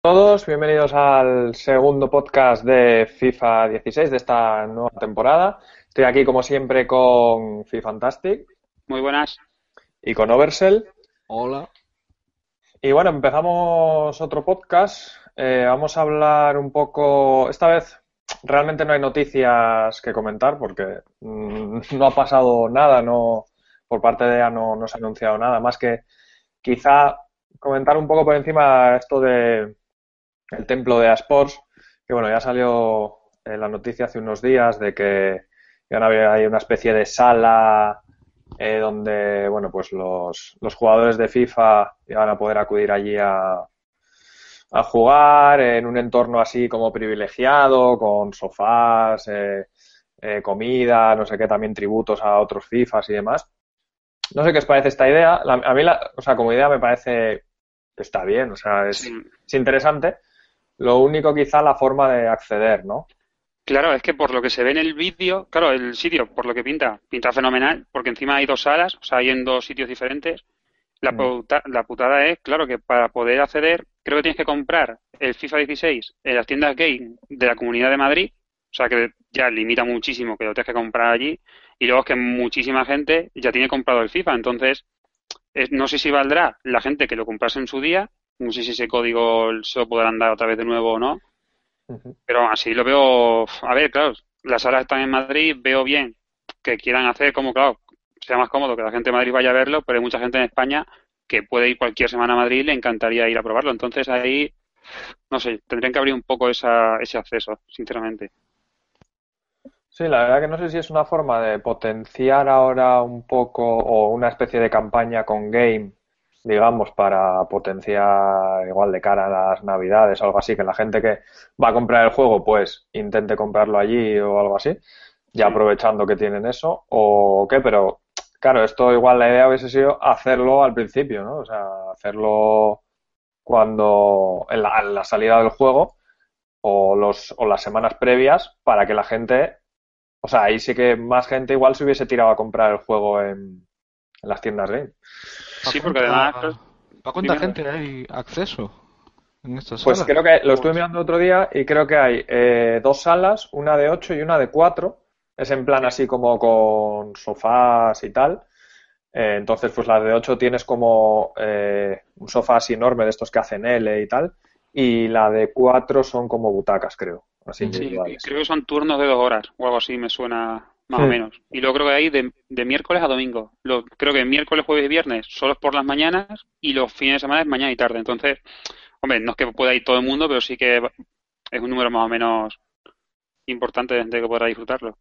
todos, bienvenidos al segundo podcast de FIFA 16 de esta nueva temporada. Estoy aquí como siempre con FiFantastic. Muy buenas. Y con Oversell. Hola. Y bueno, empezamos otro podcast. Eh, vamos a hablar un poco, esta vez realmente no hay noticias que comentar porque mm, no ha pasado nada, no por parte de ella no, no se ha anunciado nada, más que quizá comentar un poco por encima esto de el templo de Asports, que bueno, ya salió en la noticia hace unos días de que ya hay una especie de sala eh, donde, bueno, pues los, los jugadores de FIFA iban a poder acudir allí a, a jugar en un entorno así como privilegiado, con sofás, eh, eh, comida, no sé qué, también tributos a otros FIFAs y demás. No sé qué os parece esta idea. a mí, la, o sea, como idea me parece que está bien, o sea, es, es interesante. Lo único quizá la forma de acceder, ¿no? Claro, es que por lo que se ve en el vídeo, claro, el sitio, por lo que pinta, pinta fenomenal, porque encima hay dos salas, o sea, hay en dos sitios diferentes. La, mm. la putada es, claro, que para poder acceder, creo que tienes que comprar el FIFA 16 en las tiendas game de la Comunidad de Madrid, o sea, que ya limita muchísimo que lo tengas que comprar allí, y luego es que muchísima gente ya tiene comprado el FIFA, entonces no sé si valdrá la gente que lo comprase en su día, no sé si ese código se lo podrán dar otra vez de nuevo o no, pero así lo veo, a ver, claro, las salas están en Madrid, veo bien que quieran hacer como, claro, sea más cómodo que la gente de Madrid vaya a verlo, pero hay mucha gente en España que puede ir cualquier semana a Madrid y le encantaría ir a probarlo. Entonces ahí, no sé, tendrían que abrir un poco esa, ese acceso, sinceramente. Sí, la verdad que no sé si es una forma de potenciar ahora un poco o una especie de campaña con game, digamos, para potenciar igual de cara a las navidades o algo así, que la gente que va a comprar el juego pues intente comprarlo allí o algo así, ya aprovechando que tienen eso, o qué, pero Claro, esto igual la idea hubiese sido hacerlo al principio, ¿no? O sea, hacerlo cuando en la, salida del juego o, los, o las semanas previas para que la gente, o sea, ahí sí que más gente igual se hubiese tirado a comprar el juego en, las tiendas game. Sí, porque además... ¿A cuánta gente hay acceso? En estas pues creo que lo estuve mirando otro día y creo que hay eh, dos salas, una de ocho y una de cuatro es en plan así como con sofás y tal. Eh, entonces, pues la de 8 tienes como eh, un sofá así enorme de estos que hacen L y tal. Y la de 4 son como butacas, creo. Así sí, creo que son turnos de dos horas o algo así, me suena más o menos. Y luego creo que hay de, miércoles a domingo. Lo, creo que miércoles, jueves y viernes solo es por las mañanas y los fines de semana es mañana y tarde. Entonces, hombre, no es que pueda ir todo el mundo, pero sí que es un número más o menos importante de que podrá disfrutarlo.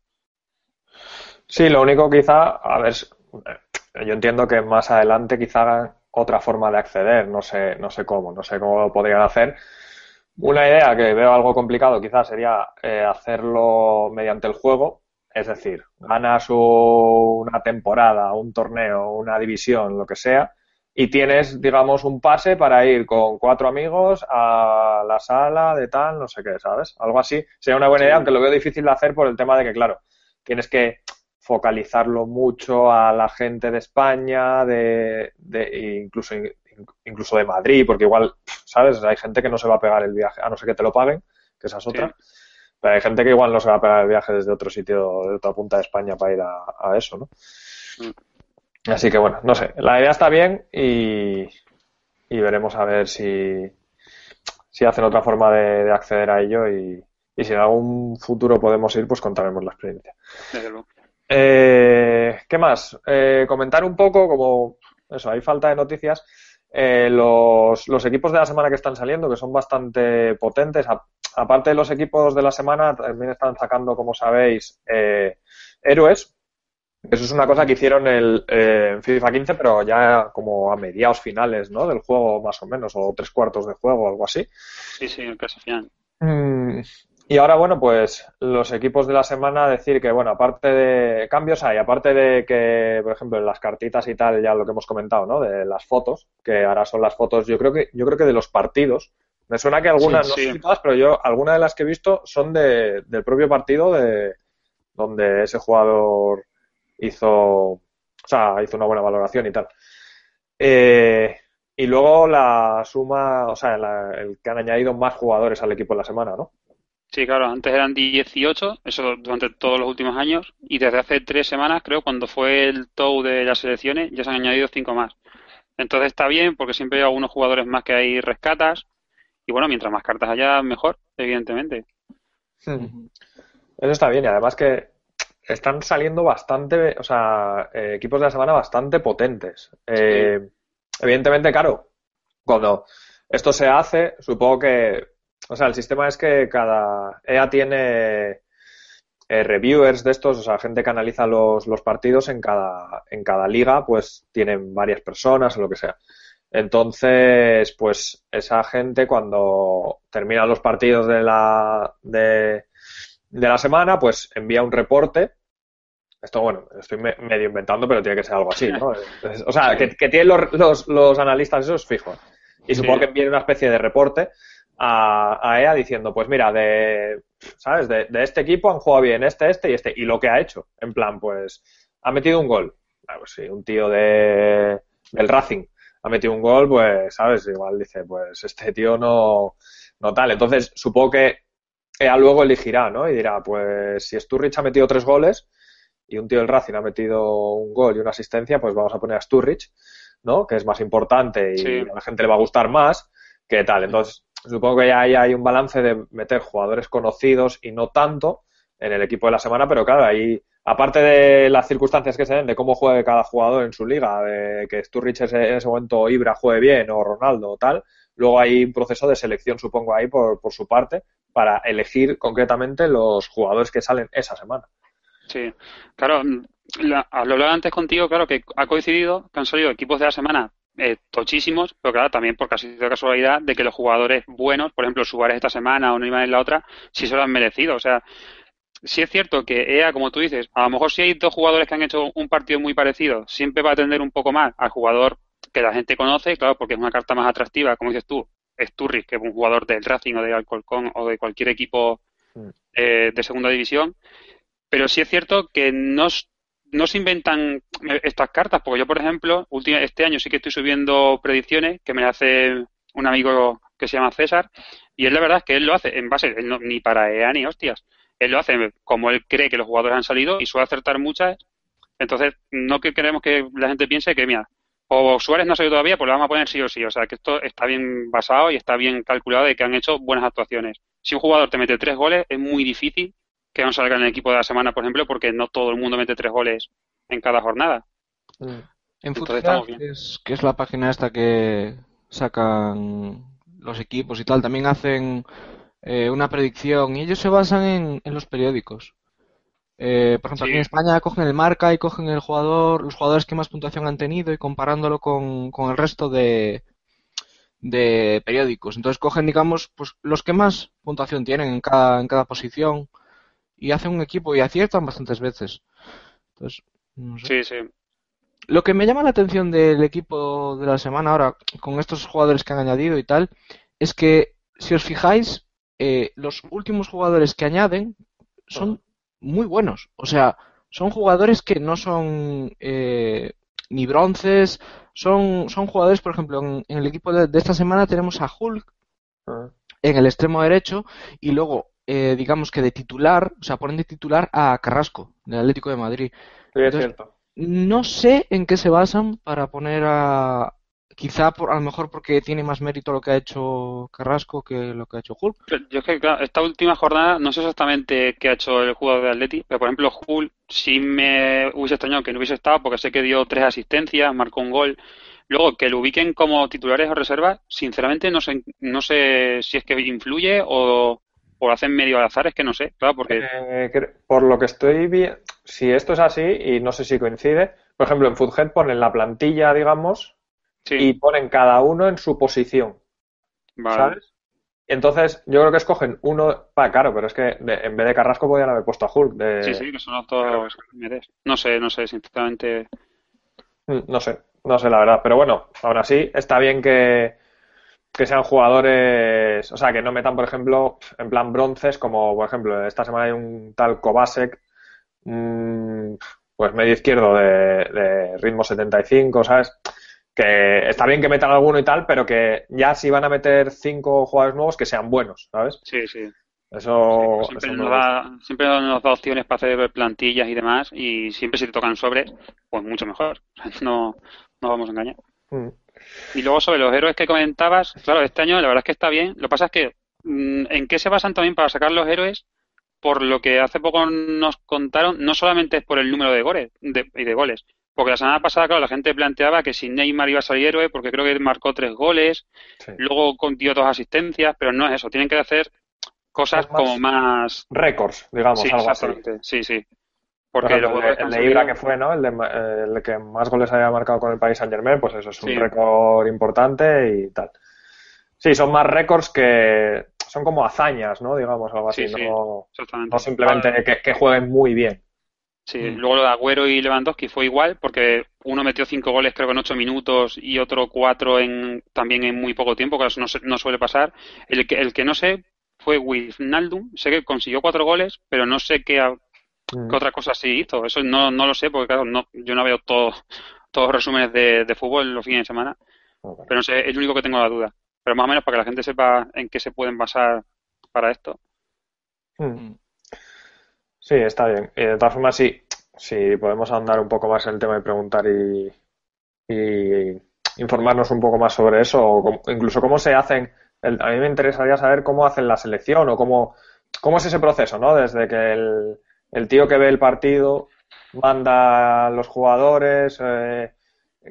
Sí, lo único quizá, a ver, yo entiendo que más adelante quizá hagan otra forma de acceder, no sé, no sé cómo, no sé cómo lo podrían hacer. Una idea que veo algo complicado quizás sería eh, hacerlo mediante el juego, es decir, ganas una temporada, un torneo, una división, lo que sea, y tienes, digamos, un pase para ir con cuatro amigos a la sala de tal, no sé qué, ¿sabes? Algo así sería una buena idea, aunque lo veo difícil de hacer por el tema de que, claro, tienes que focalizarlo mucho a la gente de España, de, incluso incluso de Madrid, porque igual, ¿sabes? Hay gente que no se va a pegar el viaje, a no ser que te lo paguen, que esa es otra. Pero hay gente que igual no se va a pegar el viaje desde otro sitio, de otra punta de España para ir a, eso, ¿no? Mm. Así que bueno, no sé, la idea está bien y, y veremos a ver si, si hacen otra forma de acceder a ello y, y si en algún futuro podemos ir, pues contaremos la experiencia. Eh, ¿Qué más? Eh, comentar un poco, como eso, hay falta de noticias. Eh, los, los, equipos de la semana que están saliendo, que son bastante potentes, aparte de los equipos de la semana, también están sacando, como sabéis, héroes. Eso es una cosa que hicieron el, en FIFA 15, pero ya como a mediados finales ¿no? del juego, más o menos, o tres cuartos de juego, o algo así. Sí, sí, casi final. Mm, y ahora, bueno, pues los equipos de la semana decir que, bueno, aparte de cambios hay, aparte de que, por ejemplo, en las cartitas y tal, ya lo que hemos comentado, ¿no? De las fotos, que ahora son las fotos, yo creo que, yo creo que de los partidos. Me suena que algunas, no sé todas, pero yo, algunas de las que he visto son de, del propio partido de donde ese jugador hizo, o sea, hizo una buena valoración y tal. Eh, y luego la suma, o sea, el que han añadido más jugadores al equipo en la semana, ¿no? Sí, claro, antes eran 18, eso durante todos los últimos años, y desde hace tres semanas, creo, cuando fue el tow de las selecciones, ya se han añadido cinco más. Entonces está bien, porque siempre hay algunos jugadores más que hay rescatas, y bueno, mientras más cartas haya, mejor, evidentemente. Eso está bien, y además que están saliendo bastante, o sea, eh, equipos de la semana bastante potentes. Eh, evidentemente, claro, cuando esto se hace, supongo que o sea, el sistema es que cada EA tiene eh, reviewers de estos, o sea, gente que analiza los, los partidos en cada, en cada liga, pues tienen varias personas o lo que sea. Entonces, pues esa gente cuando termina los partidos de la, de, de la semana, pues envía un reporte. Esto, bueno, estoy medio inventando, pero tiene que ser algo así, ¿no? o sea, que, que tienen los, los, los, analistas esos fijos. Y supongo que envíen una especie de reporte a, EA diciendo, pues mira, de, ¿sabes? De, este equipo han jugado bien este, este y este. Y lo que ha hecho, en plan, pues, ha metido un gol. Ah, pues sí, un tío de, del Racing ha metido un gol, pues, ¿sabes? Igual dice, pues este tío no, no tal. Entonces, supongo que EA luego elegirá, ¿no? Y dirá, pues si Sturridge ha metido tres goles y un tío del Racing ha metido un gol y una asistencia, pues vamos a poner a Sturridge, ¿no? Que es más importante y a la gente le va a gustar más que tal. Entonces, supongo que ya hay un balance de meter jugadores conocidos y no tanto en el equipo de la semana, pero claro, ahí, aparte de las circunstancias que se den, de cómo juegue cada jugador en su liga, de que Sturridge en ese momento Ibra juegue bien o Ronaldo o tal, luego hay un proceso de selección, supongo, ahí por, por su parte, para elegir concretamente los jugadores que salen esa semana. Sí, claro, lo hablaba antes contigo, claro, que ha coincidido que han salido equipos de la semana eh, tochísimos, pero claro, también por casi de casualidad de que los jugadores buenos, por ejemplo, Suárez esta semana o Neymar en la otra, sí se lo han merecido. O sea, sí es cierto que EA, como tú dices, a lo mejor si hay dos jugadores que han hecho un partido muy parecido, siempre va a atender un poco más al jugador que la gente conoce, claro, porque es una carta más atractiva, como dices tú, Sturris, que es un jugador del Racing o de Alcolcón o de cualquier equipo mm. eh, de segunda división. Pero sí es cierto que no, no se inventan estas cartas, porque yo, por ejemplo, este año sí que estoy subiendo predicciones que me hace un amigo que se llama César, y él la verdad es que él lo hace en base, ni para EA ni hostias, él lo hace como él cree que los jugadores han salido y suele acertar muchas, entonces no que queremos que la gente piense que, mira, o Suárez no ha salido todavía, pues lo vamos a poner sí o sí, o sea que esto está bien basado y está bien calculado de que han hecho buenas actuaciones. Si un jugador te mete tres goles, es muy difícil que no salga en el equipo de la semana, por ejemplo, porque no todo el mundo mete tres goles en cada jornada. Mm. En Futsal, que es, que es la página esta que sacan los equipos y tal, también hacen eh, una predicción y ellos se basan en, los periódicos. Eh, por ejemplo, aquí en España cogen el marca y cogen el jugador, los jugadores que más puntuación han tenido y comparándolo con, con el resto de, de periódicos. Entonces cogen, digamos, pues los que más puntuación tienen en cada, en cada posición y hacen un equipo y aciertan bastantes veces. Entonces, Sí, sí. Lo que me llama la atención del equipo de la semana ahora, con estos jugadores que han añadido y tal, es que, si os fijáis, eh, los últimos jugadores que añaden son muy buenos. O sea, son jugadores que no son eh, ni bronces, son, son jugadores, por ejemplo, en, el equipo de, esta semana tenemos a Hulk ah. en el extremo derecho y luego eh, digamos que de titular, o sea, ponen de titular a Carrasco, del Atlético de Madrid. No sé en qué se basan para poner a. Quizá por, a lo mejor porque tiene más mérito lo que ha hecho Carrasco que lo que ha hecho Hulk. Yo es que, claro, esta última jornada no sé exactamente qué ha hecho el jugador de Atleti, pero por ejemplo, Hulk sí me hubiese extrañado que no hubiese estado porque sé que dio tres asistencias, marcó un gol. Luego, que lo ubiquen como titulares o reservas, sinceramente no sé, no sé si es que influye o, o lo hacen medio al azar, es que no sé, claro, porque... Eh, por lo que estoy viendo, si esto es así, y no sé si coincide, por ejemplo, en Foodhead ponen la plantilla, digamos, y ponen cada uno en su posición, ¿sabes? Entonces, yo creo que escogen uno, va, claro, pero es que en vez de Carrasco podían haber puesto a Hulk. De... Sí, sí, que son todos... No sé, no sé, sinceramente... Mm, no sé, no sé la verdad, pero bueno, aún así está bien que que sean jugadores, o sea, que no metan, por ejemplo, en plan bronces, como por ejemplo, esta semana hay un tal Kovacic, pues medio izquierdo de, ritmo 75, ¿sabes? que está bien que metan alguno y tal, pero que ya si van a meter cinco jugadores nuevos, que sean buenos, ¿sabes? Sí, sí. Eso, Sí, siempre, eso nos da, siempre nos da opciones para hacer plantillas y demás, y siempre si te tocan sobres, pues mucho mejor. No, no vamos a engañar. Mm. Y luego sobre los héroes que comentabas, claro, este año la verdad es que está bien. Lo que pasa es que, mm, ¿en qué se basan también para sacar los héroes? Por lo que hace poco nos contaron, no solamente es por el número de goles de, y de goles, porque la semana pasada, claro, la gente planteaba que si Neymar iba a salir héroe, porque creo que marcó tres goles, Sí. luego dio dos asistencias, pero no es eso, tienen que hacer cosas más- como más Récords, digamos, Sí, algo así. exactamente. Sí, Por ejemplo, el, de, el Ibra que fue, ¿no? El, de, ma- eh, el que más goles había marcado con el Paris Saint Germain, pues eso es un Sí. récord importante y tal. Sí, son más récords que son como hazañas, ¿no? Digamos, algo así, Sí, sí. no, Exactamente. no simplemente que, que jueguen muy bien. Sí, Mm. luego lo de Agüero y Lewandowski fue igual, porque uno metió cinco goles creo que en ocho minutos y otro cuatro en, también en muy poco tiempo, que eso no, se- no suele pasar. El que, el que no sé fue Wijnaldum, sé que consiguió cuatro goles, pero no sé qué, Mm. qué otra cosa sí hizo. Eso no, no lo sé, porque claro, no, yo no veo todo, todos los resúmenes de, de fútbol los fines de semana, pero no sé, es lo único que tengo la duda. Pero más o menos para que la gente sepa en qué se pueden basar para esto. Mm. Sí, está bien. Y de todas formas, sí, sí, podemos andar un poco más en el tema y preguntar y, y informarnos un poco más sobre eso, o cómo- incluso cómo se hacen. el- a mí me interesaría saber cómo hacen la selección o cómo, cómo es ese proceso, ¿no? Desde que el, el tío que ve el partido manda a los jugadores, eh,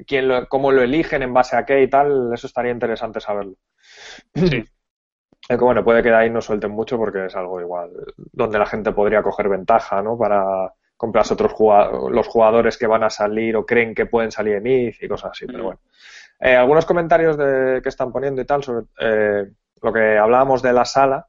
quién lo- cómo lo eligen, en base a qué y tal, eso estaría interesante saberlo. Sí. Aunque bueno, puede que de ahí no suelten mucho porque es algo igual, donde la gente podría coger ventaja, ¿no? Para comprarse otros jugadores, los jugadores que van a salir o creen que pueden salir en IF y cosas así, pero Mm. bueno. Eh, algunos comentarios de, que están poniendo y tal sobre eh, lo que hablábamos de la sala.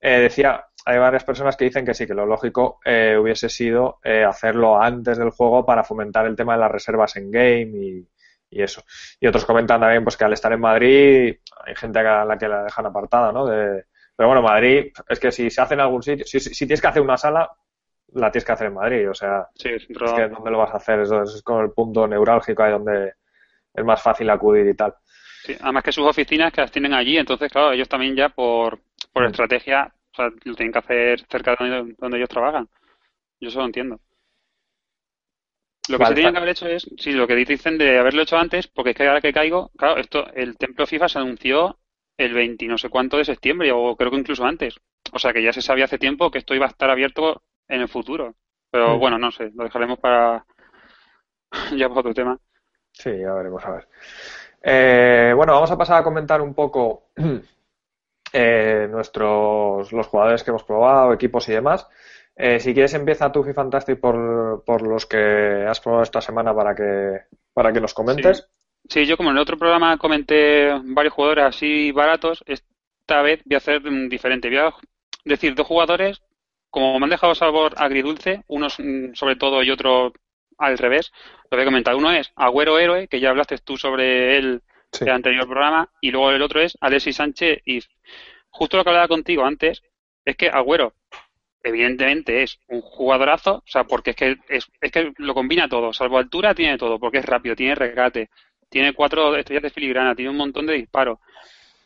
Eh, decía, hay varias personas que dicen que sí, que lo lógico eh, hubiese sido eh, hacerlo antes del juego para fomentar el tema de las reservas en game y, y eso. Y otros comentan también pues que al estar en Madrid hay gente a la que la dejan apartada, ¿no? De, pero bueno, Madrid, es que si se hace en algún sitio, si, si tienes que hacer una sala, la tienes que hacer en Madrid, o sea, Sí, dentro- es que ¿dónde lo vas a hacer? Eso es como el punto neurálgico ahí donde es más fácil acudir y tal. Sí, además que sus oficinas que las tienen allí, entonces, claro, ellos también ya por, por Mm. estrategia, o sea, lo tienen que hacer cerca de donde, donde ellos trabajan. Yo eso lo entiendo. Lo que Vale, se está- que haber hecho es, sí, lo que dicen de haberlo hecho antes, porque es que ahora que caigo, claro, esto, el templo FIFA se anunció el 20 y no sé cuánto de septiembre, o creo que incluso antes. O sea que ya se sabía hace tiempo que esto iba a estar abierto en el futuro. Pero Mm. bueno, no sé, lo dejaremos para ya para otro tema. Sí, ya veremos, a ver. Eh, bueno, vamos a pasar a comentar un poco eh, nuestros los jugadores que hemos probado, equipos y demás. Eh, si quieres empieza tu Fantastic por, por los que has probado esta semana para que para que nos comentes. Sí, yo como en el otro programa comenté varios jugadores así baratos, esta vez voy a hacer diferente. Voy a decir dos jugadores, como me han dejado sabor agridulce, unos mm, sobre todo y otro al revés, lo voy a comentar. Uno es Agüero Héroe, que ya hablaste tú sobre él Sí. en el anterior programa, y luego el otro es Alexis Sánchez y justo lo que hablaba contigo antes, es que Agüero evidentemente es un jugadorazo, o sea, porque es que es, es que lo combina todo, salvo altura tiene todo, porque es rápido, tiene regate, tiene cuatro estrellas de filigrana, tiene un montón de disparos,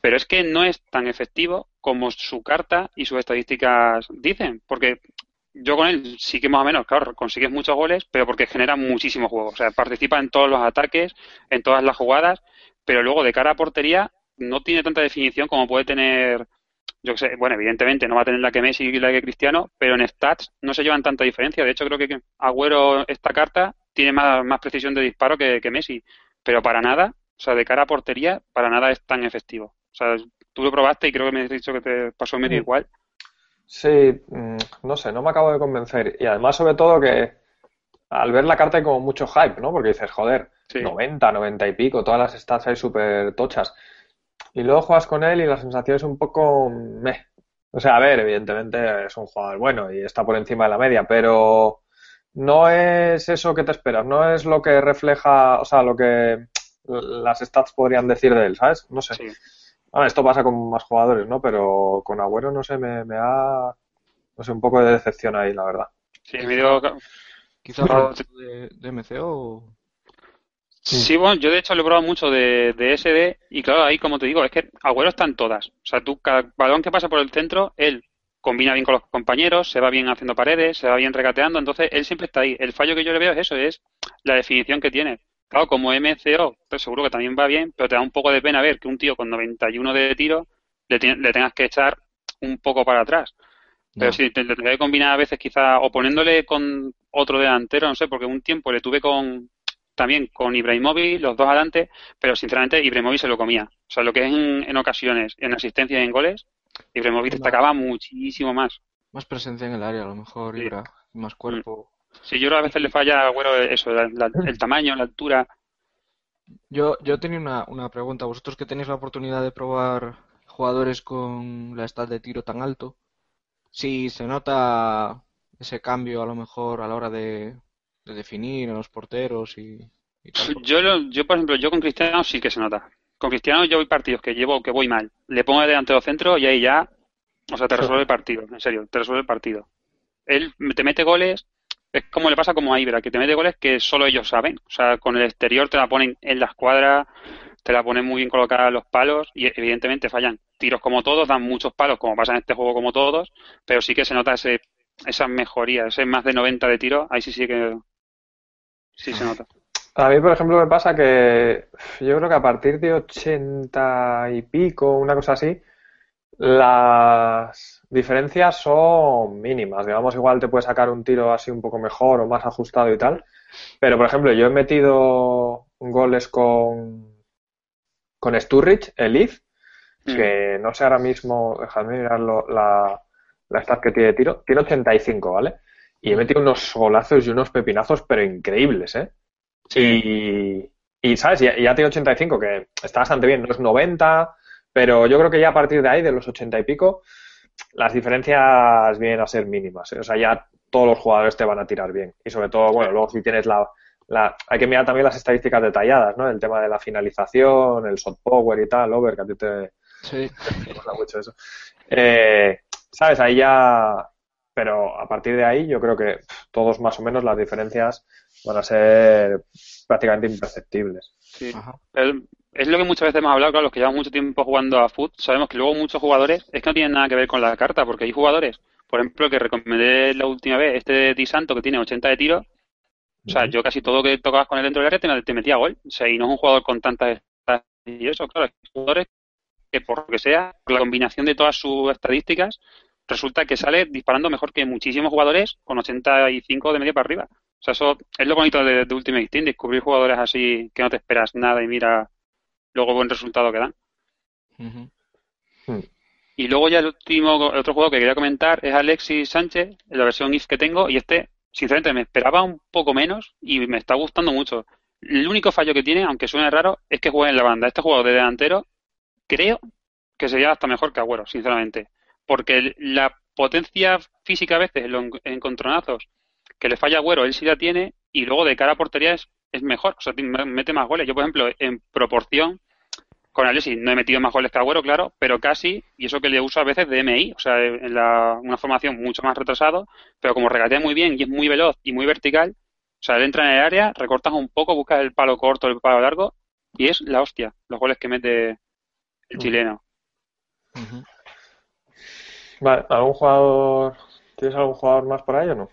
pero es que no es tan efectivo como su carta y sus estadísticas dicen, porque yo con él sí que más o menos, claro, consigues muchos goles, pero porque genera muchísimo juego, o sea, participa en todos los ataques, en todas las jugadas, pero luego de cara a portería no tiene tanta definición como puede tener yo sé, bueno, evidentemente no va a tener la que Messi y la que Cristiano, pero en stats no se llevan tanta diferencia. De hecho, creo que Agüero, esta carta, tiene más, más precisión de disparo que, que Messi, pero para nada, o sea, de cara a portería, para nada es tan efectivo. O sea, tú lo probaste y creo que me has dicho que te pasó medio igual. Sí, mm, no sé, no me acabo de convencer. Y además, sobre todo, que al ver la carta hay como mucho hype, ¿no? Porque dices, joder, Sí. 90, 90 y pico, todas las stats ahí súper tochas. Y luego juegas con él y la sensación es un poco meh. O sea, a ver, evidentemente es un jugador bueno y está por encima de la media, pero no es eso que te esperas, no es lo que refleja, o sea, lo que las stats podrían decir de él, ¿sabes? No sé. Sí. Ah, esto pasa con más jugadores, ¿no? Pero con Agüero, no sé, me, me da, no sé, un poco de decepción ahí, la verdad. Sí, el tipo de, de MCO. Sí, bueno, yo de hecho lo he probado mucho de, de SD y claro, ahí como te digo, es que Agüero está en todas. O sea, tú, cada balón que pasa por el centro, él combina bien con los compañeros, se va bien haciendo paredes, se va bien regateando, entonces él siempre está ahí. El fallo que yo le veo es eso, es la definición que tiene. Claro, como MCO, pues seguro que también va bien, pero te da un poco de pena ver que un tío con 91 de tiro le, le tengas que echar un poco para atrás. Pero sí, te, te, que combinar a veces quizá o poniéndole con otro delantero, no sé, porque un tiempo le tuve con también con Ibrahimovic, los dos adelante, pero sinceramente Ibrahimovic se lo comía. O sea, lo que es en, ocasiones, en asistencia y en goles, Ibrahimovic destacaba muchísimo más. Más presencia en el área, a lo mejor, Ibra, más cuerpo. Sí, yo creo que a veces le falla, bueno, eso, el tamaño, la altura. Yo, yo tenía una, una pregunta. Vosotros que tenéis la oportunidad de probar jugadores con la stat de tiro tan alto, si se nota ese cambio a lo mejor a la hora de, de definir a los porteros y, tal. Yo, yo, por ejemplo, yo con Cristiano sí que se nota. Con Cristiano yo voy partidos que llevo, que voy mal. Le pongo delante del centro y ahí ya, o sea, te resuelve el partido, en serio, te resuelve el partido. Él te mete goles, es como le pasa como a Ibra, que te mete goles que solo ellos saben. O sea, con el exterior te la ponen en la escuadra, te la ponen muy bien colocada los palos y evidentemente fallan tiros como todos, dan muchos palos como pasa en este juego como todos, pero sí que se nota ese, esa mejoría, ese más de 90 de tiro, ahí sí sí que sí se nota. A mí, por ejemplo, me pasa que yo creo que a partir de 80 y pico, una cosa así, las diferencias son mínimas. Digamos, igual te puede sacar un tiro así un poco mejor o más ajustado y tal. Pero, por ejemplo, yo he metido goles con, con Sturridge, el If, mm. que no sé ahora mismo, déjame mirar la, la stat que tiene de tiro, tiene 85, ¿vale? Y he metido unos golazos y unos pepinazos, pero increíbles, ¿eh? Y, y, ¿sabes? Ya, ya, tiene 85, que está bastante bien, no es 90, pero yo creo que ya a partir de ahí, de los 80 y pico, las diferencias vienen a ser mínimas. ¿eh? O sea, ya todos los jugadores te van a tirar bien. Y sobre todo, bueno, luego si tienes la, la... Hay que mirar también las estadísticas detalladas, ¿no? El tema de la finalización, el shot power y tal, over, que a ti te... Sí. te mucho eso. Eh, ¿Sabes? Ahí ya pero a partir de ahí yo creo que todos más o menos las diferencias van a ser prácticamente imperceptibles. Sí. es lo que muchas veces hemos hablado, claro, los que llevan mucho tiempo jugando a foot, sabemos que luego muchos jugadores es que no tienen nada que ver con la carta, porque hay jugadores, por ejemplo, que recomendé la última vez, este de Di Santo que tiene 80 de tiro, o sea, yo casi todo que tocabas con él dentro del área te, metía gol, o sea, y no es un jugador con tantas y eso, claro, hay jugadores que por lo que sea, la combinación de todas sus estadísticas, resulta que sale disparando mejor que muchísimos jugadores con 85 de media para arriba. O sea, eso es lo bonito de, de Ultimate Team, descubrir jugadores así que no te esperas nada y mira luego buen resultado que dan. Hmm. Y luego ya el último, el otro juego que quería comentar es Alexis Sánchez, la versión IF que tengo, y este, sinceramente, me esperaba un poco menos y me está gustando mucho. El único fallo que tiene, aunque suene raro, es que juega en la banda. Este juego de delantero, creo que sería hasta mejor que Agüero, sinceramente porque la potencia física a veces en los encontronazos que le falla a Agüero, él sí la tiene y luego de cara a portería es, es mejor, o sea, mete más goles. Yo, por ejemplo, en proporción con Alexis no he metido más goles que Agüero, claro, pero casi, y eso que le uso a veces de MI, o sea, en la, una formación mucho más retrasado, pero como regatea muy bien y es muy veloz y muy vertical, o sea, él entra en el área, recortas un poco, buscas el palo corto, el palo largo, y es la hostia, los goles que mete el chileno. Vale, ¿algún jugador? ¿Tienes algún jugador más por ahí o no?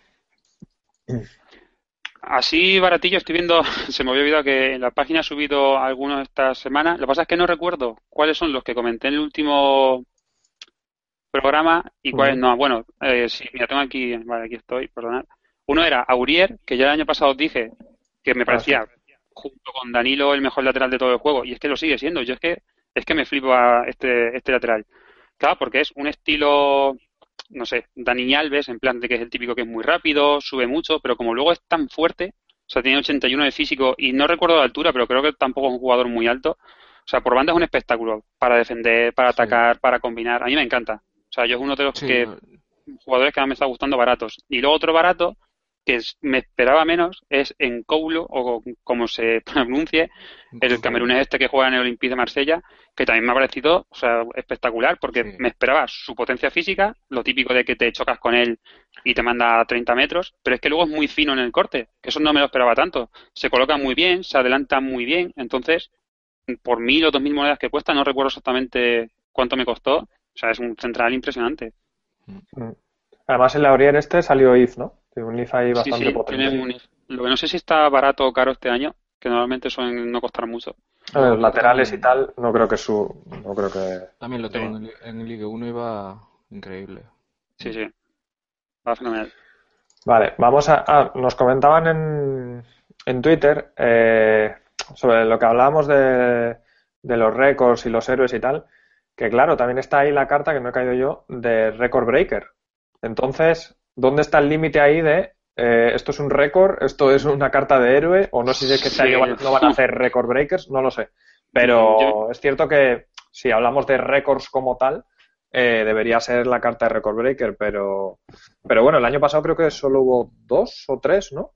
Así baratillo estoy viendo, se me había olvidado que en la página ha subido algunos esta semana. Lo que pasa es que no recuerdo cuáles son los que comenté en el último programa y cuáles no. Bueno, eh, sí, mira, tengo aquí, vale, aquí estoy, perdonad. Uno era Aurier, que ya el año pasado dije que me parecía, junto con Danilo, el mejor lateral de todo el juego. Y es que lo sigue siendo. Yo es que es que me flipo a este, este lateral. Claro, porque es un estilo, no sé, Dani Alves, en plan de que es el típico que es muy rápido, sube mucho, pero como luego es tan fuerte, o sea, tiene 81 de físico y no recuerdo la altura, pero creo que tampoco es un jugador muy alto. O sea, por banda es un espectáculo para defender, para atacar, para combinar. A mí me encanta. O sea, yo es uno de los que jugadores que me está gustando baratos. Y luego otro barato, que me esperaba menos es en Koulo, o como se pronuncie, el camerunés este que juega en el Olympique de Marsella, que también me ha parecido o sea, espectacular, porque me esperaba su potencia física, lo típico de que te chocas con él y te manda a 30 metros, pero es que luego es muy fino en el corte, que eso no me lo esperaba tanto. Se coloca muy bien, se adelanta muy bien, entonces, por mil o dos mil monedas que cuesta, no recuerdo exactamente cuánto me costó, o sea, es un central impresionante. Mm. Además, en la Aurier este salió IF, ¿no? Tiene un IF ahí bastante potente. Tiene un IF. Lo que no sé si está barato o caro este año, que normalmente suelen no costar mucho. los laterales y tal, no creo que su. No creo que... También lo tengo en el Ligue 1 y va increíble. Sí, sí. Va fenomenal. Vale, vamos a. Ah, nos comentaban en, en Twitter eh, sobre lo que hablábamos de, de los récords y los héroes y tal. Que claro, también está ahí la carta que no he caído yo de Record Breaker. Entonces, ¿dónde está el límite ahí de eh, esto es un récord, esto es una carta de héroe, o no sé si es que este año no van a hacer record breakers, no lo sé. Pero es cierto que si hablamos de récords como tal, eh, debería ser la carta de record breaker, pero, pero bueno, el año pasado creo que solo hubo dos o tres, ¿no?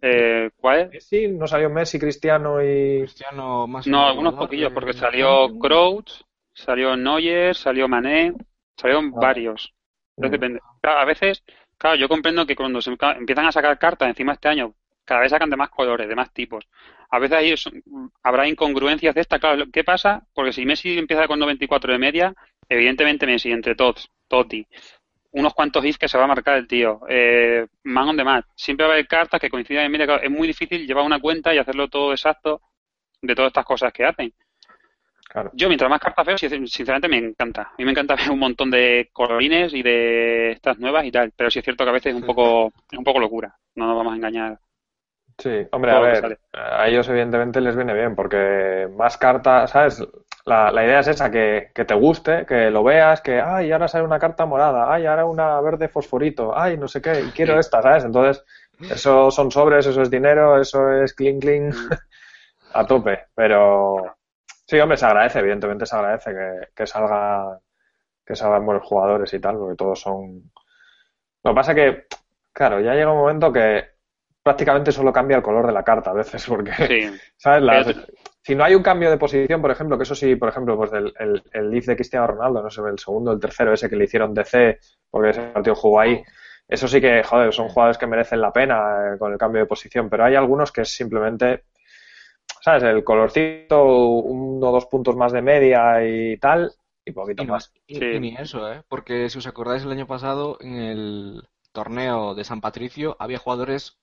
Eh, ¿Cuál? Sí, no salió Messi, Cristiano y. Cristiano más No, algunos poquillos, porque salió Crouch, salió Neuer, salió Mané, salieron ah. varios. Mm. depende. a veces, claro, yo comprendo que cuando se empiezan a sacar cartas encima este año, cada vez sacan de más colores, de más tipos. A veces ahí habrá incongruencias de esta. Claro, ¿qué pasa? Porque si Messi empieza con 94 de media, evidentemente Messi, entre todos, Totti, unos cuantos hits que se va a marcar el tío. Eh, man on match. Siempre va a haber cartas que coincidan en media. es muy difícil llevar una cuenta y hacerlo todo exacto de todas estas cosas que hacen. Yo, mientras más cartas veo, sinceramente me encanta. A mí me encanta ver un montón de colorines y de estas nuevas y tal, pero sí es cierto que a veces es un poco, es un poco locura. No nos vamos a engañar. Sí, hombre, a ver, a ellos evidentemente les viene bien, porque más cartas, ¿sabes? La, la idea es esa, que, que, te guste, que lo veas, que, ay, ahora sale una carta morada, ay, ahora una verde fosforito, ay, no sé qué, y quiero esta, ¿sabes? Entonces, eso son sobres, eso es dinero, eso es cling cling mm. a tope, pero Sí, hombre, se agradece, evidentemente se agradece que, que salga que salgan buenos jugadores y tal, porque todos son. Lo que pasa es que, claro, ya llega un momento que prácticamente solo cambia el color de la carta a veces, porque, ¿sabes? Si no hay un cambio de posición, por ejemplo, que eso sí, por ejemplo, pues del, el, el leaf de Cristiano Ronaldo, no sé, el segundo, el tercero, ese que le hicieron DC, porque ese partido jugó ahí, eso sí que, joder, son jugadores que merecen la pena eh, con el cambio de posición, pero hay algunos que es simplemente ¿sabes? El colorcito, uno o dos puntos más de media y tal, y poquito más. Y, ni eso, ¿eh? Porque si os acordáis el año pasado, en el torneo de San Patricio, había jugadores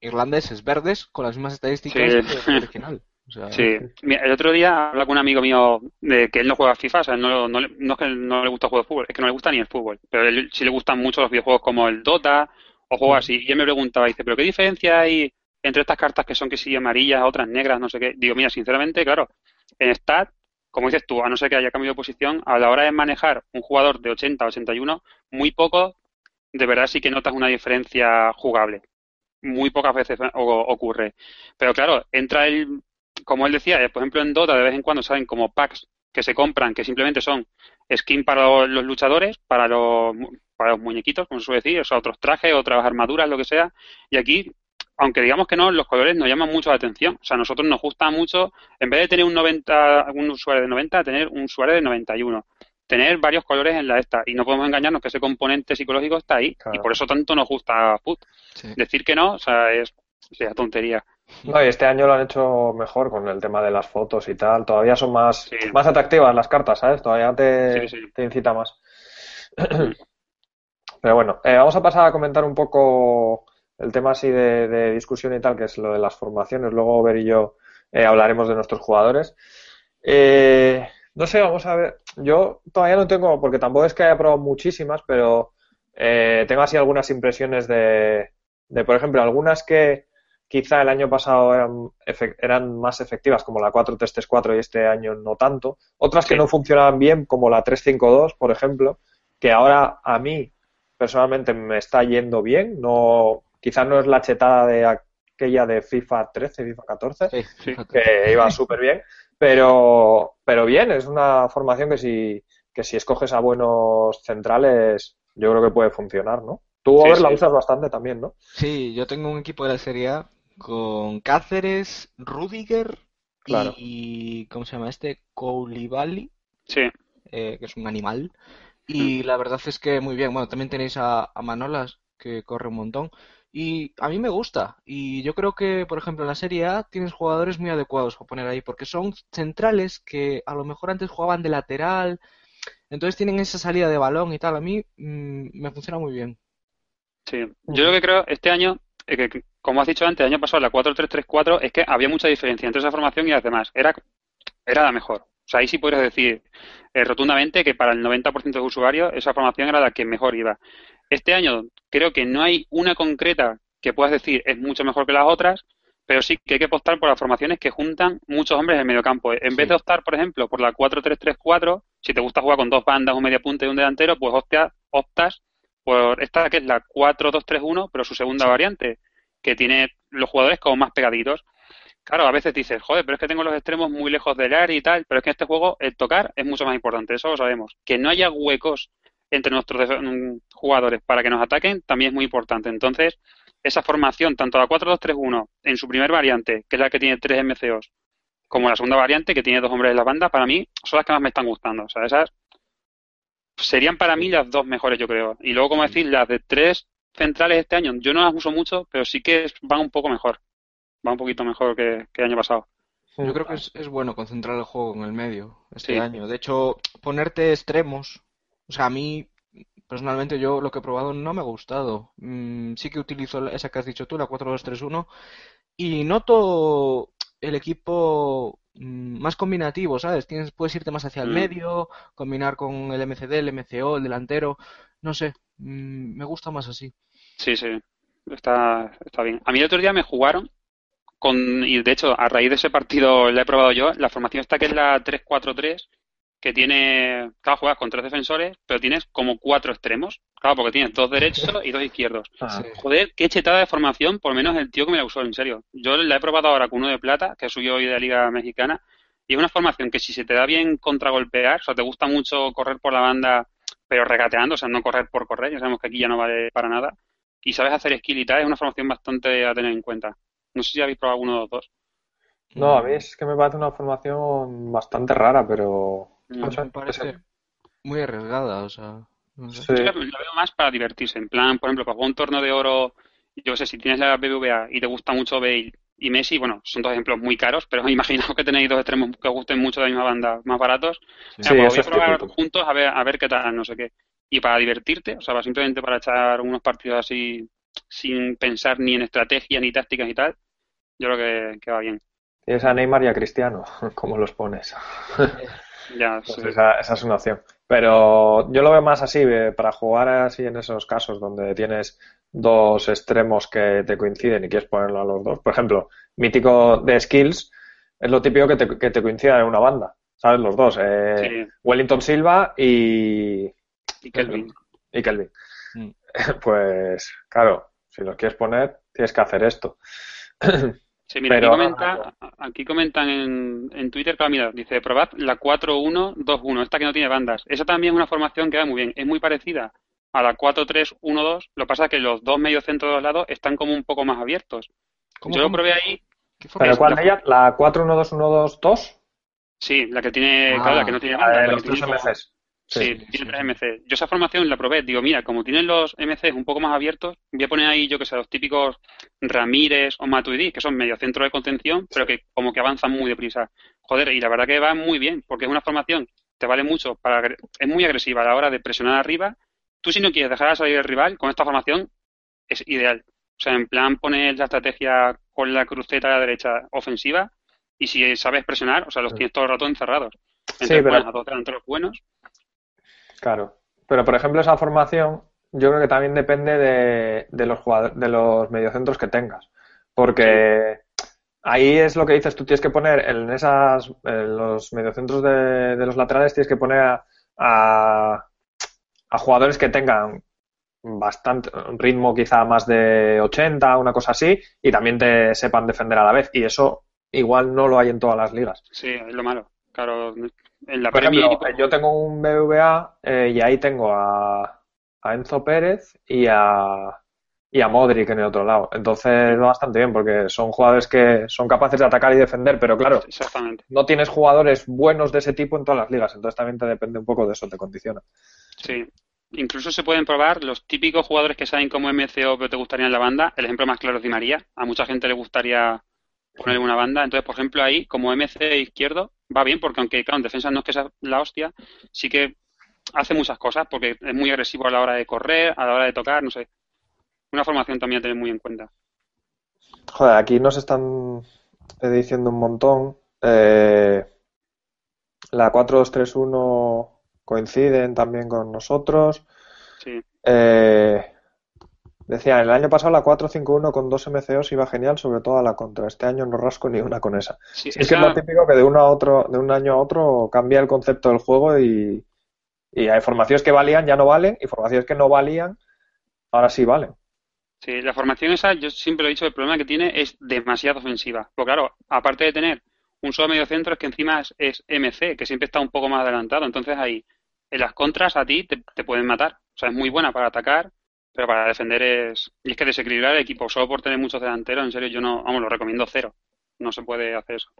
irlandeses verdes con las mismas estadísticas que el original. Sí, el otro día hablaba con un amigo mío de que él no juega FIFA, o sea, no, no, no es que no le gusta jugar fútbol, es que no le gusta ni el fútbol, pero él sí le gustan mucho los videojuegos como el Dota o juegos así. Y él me preguntaba, dice, ¿pero qué diferencia hay entre estas cartas que son que sí amarillas, otras negras, no sé qué. Digo, mira, sinceramente, claro, en Stat, como dices tú, a no ser que haya cambio de posición, a la hora de manejar un jugador de 80 a 81, muy poco, de verdad sí que notas una diferencia jugable. Muy pocas veces ocurre. Pero claro, entra el, como él decía, eh, por ejemplo en Dota de vez en cuando salen como packs que se compran, que simplemente son skin para los luchadores, para los, para los muñequitos, como se suele decir, o sea, otros trajes, otras armaduras, lo que sea. Y aquí aunque digamos que no, los colores nos llaman mucho la atención. O sea, a nosotros nos gusta mucho, en vez de tener un 90, un usuario de 90, tener un usuario de 91. Tener varios colores en la esta. Y no podemos engañarnos que ese componente psicológico está ahí. Y por eso tanto nos gusta Foot. Decir que no, o sea, es sea, tontería. No, y este año lo han hecho mejor con el tema de las fotos y tal. Todavía son más, más atractivas las cartas, ¿sabes? Todavía te, te incita más. Pero bueno, eh, vamos a pasar a comentar un poco el tema así de, discusión y tal, que es lo de las formaciones. Luego Ver y yo eh, hablaremos de nuestros jugadores. Eh, no sé, vamos a ver. Yo todavía no tengo, porque tampoco es que haya probado muchísimas, pero eh, tengo así algunas impresiones de, de, por ejemplo, algunas que quizá el año pasado eran, eran más efectivas, como la 4-3-3-4 y este año no tanto. Otras que no funcionaban bien, como la 3-5-2, por ejemplo, que ahora a mí personalmente me está yendo bien. No, Quizás no es la chetada de aquella de FIFA 13, FIFA 14, que iba súper bien, pero, pero bien, es una formación que si, que si escoges a buenos centrales, yo creo que puede funcionar, ¿no? Tú, Sí, Over, la sí. usas bastante también, ¿no? Sí, yo tengo un equipo de la Serie A con Cáceres, Rudiger Claro. y ¿cómo se llama este? Koulibaly, Sí, eh, que es un animal. Y la verdad es que muy bien. Bueno, también tenéis a, a Manolas, que corre un montón. Y a mí me gusta. Y yo creo que, por ejemplo, en la Serie A tienes jugadores muy adecuados para poner ahí, porque son centrales que a lo mejor antes jugaban de lateral. Entonces tienen esa salida de balón y tal. A mí mm, me funciona muy bien. sí. Yo lo que creo este año, es que, como has dicho antes, el año pasado la 4-3-3-4, es que había mucha diferencia entre esa formación y las demás. Era, era la mejor. O sea, ahí sí podrías decir eh, rotundamente que para el 90% de usuarios esa formación era la que mejor iba. Este año creo que no hay una concreta que puedas decir es mucho mejor que las otras, pero sí que hay que apostar por las formaciones que juntan muchos hombres en el mediocampo. En vez de optar, por ejemplo, por la 4-3-3-4, si te gusta jugar con dos bandas, un media punta y un delantero, pues opta- optas por esta que es la 4-2-3-1, pero su segunda variante, que tiene los jugadores como más pegaditos. Claro, a veces dices, joder, pero es que tengo los extremos muy lejos del área y tal, pero es que en este juego el tocar es mucho más importante, eso lo sabemos. Que no haya huecos entre nuestros jugadores para que nos ataquen también es muy importante. Entonces, esa formación, tanto la 4-2-3-1 en su primer variante, que es la que tiene tres MCOs, como la segunda variante, que tiene dos hombres en la banda, para mí son las que más me están gustando. O sea, esas serían para mí las dos mejores, yo creo. Y luego, como decir, las de tres centrales este año, yo no las uso mucho, pero sí que van un poco mejor. Van un poquito mejor que, que el año pasado. Yo creo que es, es bueno concentrar el juego en el medio este Sí. año. De hecho, ponerte extremos, o sea, a mí personalmente yo lo que he probado no me ha gustado. Mm, sí que utilizo esa que has dicho tú, la 4-2-3-1, y noto el equipo mm, más combinativo, ¿sabes? Tienes, puedes irte más hacia el Mm. medio, combinar con el MCD, el MCO, el delantero, no sé, mm, me gusta más así. Sí, sí, está, está bien. A mí el otro día me jugaron con, y de hecho, a raíz de ese partido la he probado yo, la formación esta que es la 3-4-3, que tiene, claro, juegas con tres defensores, pero tienes como cuatro extremos, claro, porque tienes dos derechos y dos izquierdos. Ah, Sí. Joder, qué chetada de formación, por lo menos el tío que me la usó, en serio. Yo la he probado ahora con uno de plata, que subió hoy de la Liga Mexicana, y es una formación que si se te da bien contragolpear, o sea, te gusta mucho correr por la banda, pero regateando, o sea, no correr por correr, ya sabemos que aquí ya no vale para nada, y sabes hacer skill y tal, es una formación bastante a tener en cuenta. No sé si habéis probado alguno de los dos. No, a mí es que me parece una formación bastante rara, pero no mí sé, me parece muy arriesgada, o sea, no sé. Sí. Yo la, la veo más para divertirse, en plan, por ejemplo, para jugar un torneo de oro, yo sé, si tienes la BBVA y te gusta mucho Bale y Messi, bueno, son dos ejemplos muy caros, pero imaginaos que tenéis dos extremos que os gusten mucho de la misma banda, más baratos, Sí, Venga, pues eso voy a probar juntos a ver, a ver qué tal, no sé qué. Y para divertirte, o sea, para- simplemente para echar unos partidos así sin pensar ni en estrategias ni tácticas y tal, yo creo que, que va bien. Tienes a Neymar y a Cristiano, ¿cómo los pones? Ya, Pues sí. esa, esa es una opción. Pero yo lo veo más así, eh, para jugar así en esos casos donde tienes dos extremos que te coinciden y quieres ponerlo a los dos. Por ejemplo, mítico de skills es lo típico que te, que te coincida en una banda, ¿sabes? Los dos, eh, Sí, Wellington Silva y, y Kelvin. y Kelvin. Mm. Pues claro, si los quieres poner, tienes que hacer esto. Sí, mira, Pero- aquí, comenta, aquí comentan en, en Twitter, claro, mira, dice, probad la 4-1-2-1, esta que no tiene bandas. Esa también es una formación que va muy bien. Es muy parecida a la 4-3-1-2, lo que pasa es que los dos mediocentros de los lados están como un poco más abiertos. ¿Cómo, Yo lo cómo? probé ahí, ¿Qué ¿Pero es? cuál de ellas? ¿La 4-1-2-1-2-2? sí, la que tiene, Ah, claro, la que no tiene La bandas, de la los que tres MCs. Sí, Sí, tiene sí, tres sí. MC. Yo esa formación la probé. Digo, mira, como tienen los MCs un poco más abiertos, voy a poner ahí, yo que sé, los típicos Ramírez o Matuidi, que son medio centro de contención, pero que como que avanzan muy deprisa. Joder, y la verdad que va muy bien, porque es una formación, te vale mucho, para es muy agresiva a la hora de presionar arriba. Tú si no quieres dejar a salir el rival, con esta formación es ideal. O sea, en plan pones la estrategia con la cruceta a la derecha ofensiva y si sabes presionar, o sea, los Sí. tienes todo el rato encerrados. Sí, Entonces pero- pones a dos delanteros buenos Claro. Pero, por ejemplo, esa formación, yo creo que también depende de, de los de los mediocentros que tengas. Porque ahí es lo que dices, tú tienes que poner en esas, en los mediocentros de, de los laterales, tienes que poner a, a, a jugadores que tengan bastante un ritmo quizá más de 80, una cosa así, y también te sepan defender a la vez. Y eso igual no lo hay en todas las ligas. Sí, es lo malo. Claro, en la Por ejemplo, yo tengo un BBVA eh, y ahí tengo a, a Enzo Pérez y a, y a Modric en el otro lado. Entonces va bastante bien porque son jugadores que son capaces de atacar y defender, pero claro, Exactamente. no tienes jugadores buenos de ese tipo en todas las ligas, entonces también te depende un poco de eso, te condiciona. Sí. Incluso se pueden probar los típicos jugadores que saben como MCO pero te gustaría en la banda. El ejemplo más claro es Di María. A mucha gente le gustaría ponerle una banda. Entonces, por ejemplo, ahí, como MC izquierdo, va bien porque aunque, claro, en defensa no es que sea la hostia, sí que hace muchas cosas porque es muy agresivo a la hora de correr, a la hora de tocar, no sé. Una formación también a tener muy en cuenta. Joder, aquí nos están diciendo un montón. Eh, la 4-2-3-1 coinciden también con nosotros. Sí. Eh, decían, el año pasado la 4-5-1 con dos MCOs iba genial, sobre todo a la contra. Este año no rasco ni una con esa. Sí, Es que es lo típico que de uno a otro, de un año a otro cambia el concepto del juego y, y hay formaciones que valían, ya no valen, y formaciones que no valían, ahora sí valen. Sí, la formación esa, yo siempre lo he dicho, el problema que tiene es demasiado ofensiva. Porque claro, aparte de tener un solo medio centro, es que encima es, es MC, que siempre está un poco más adelantado. Entonces ahí, en las contras a ti te, te pueden matar. O sea, es muy buena para atacar, pero para defender es... Y es que desequilibrar el equipo solo por tener muchos delanteros, en serio, yo no, vamos, lo recomiendo cero. No se puede hacer eso.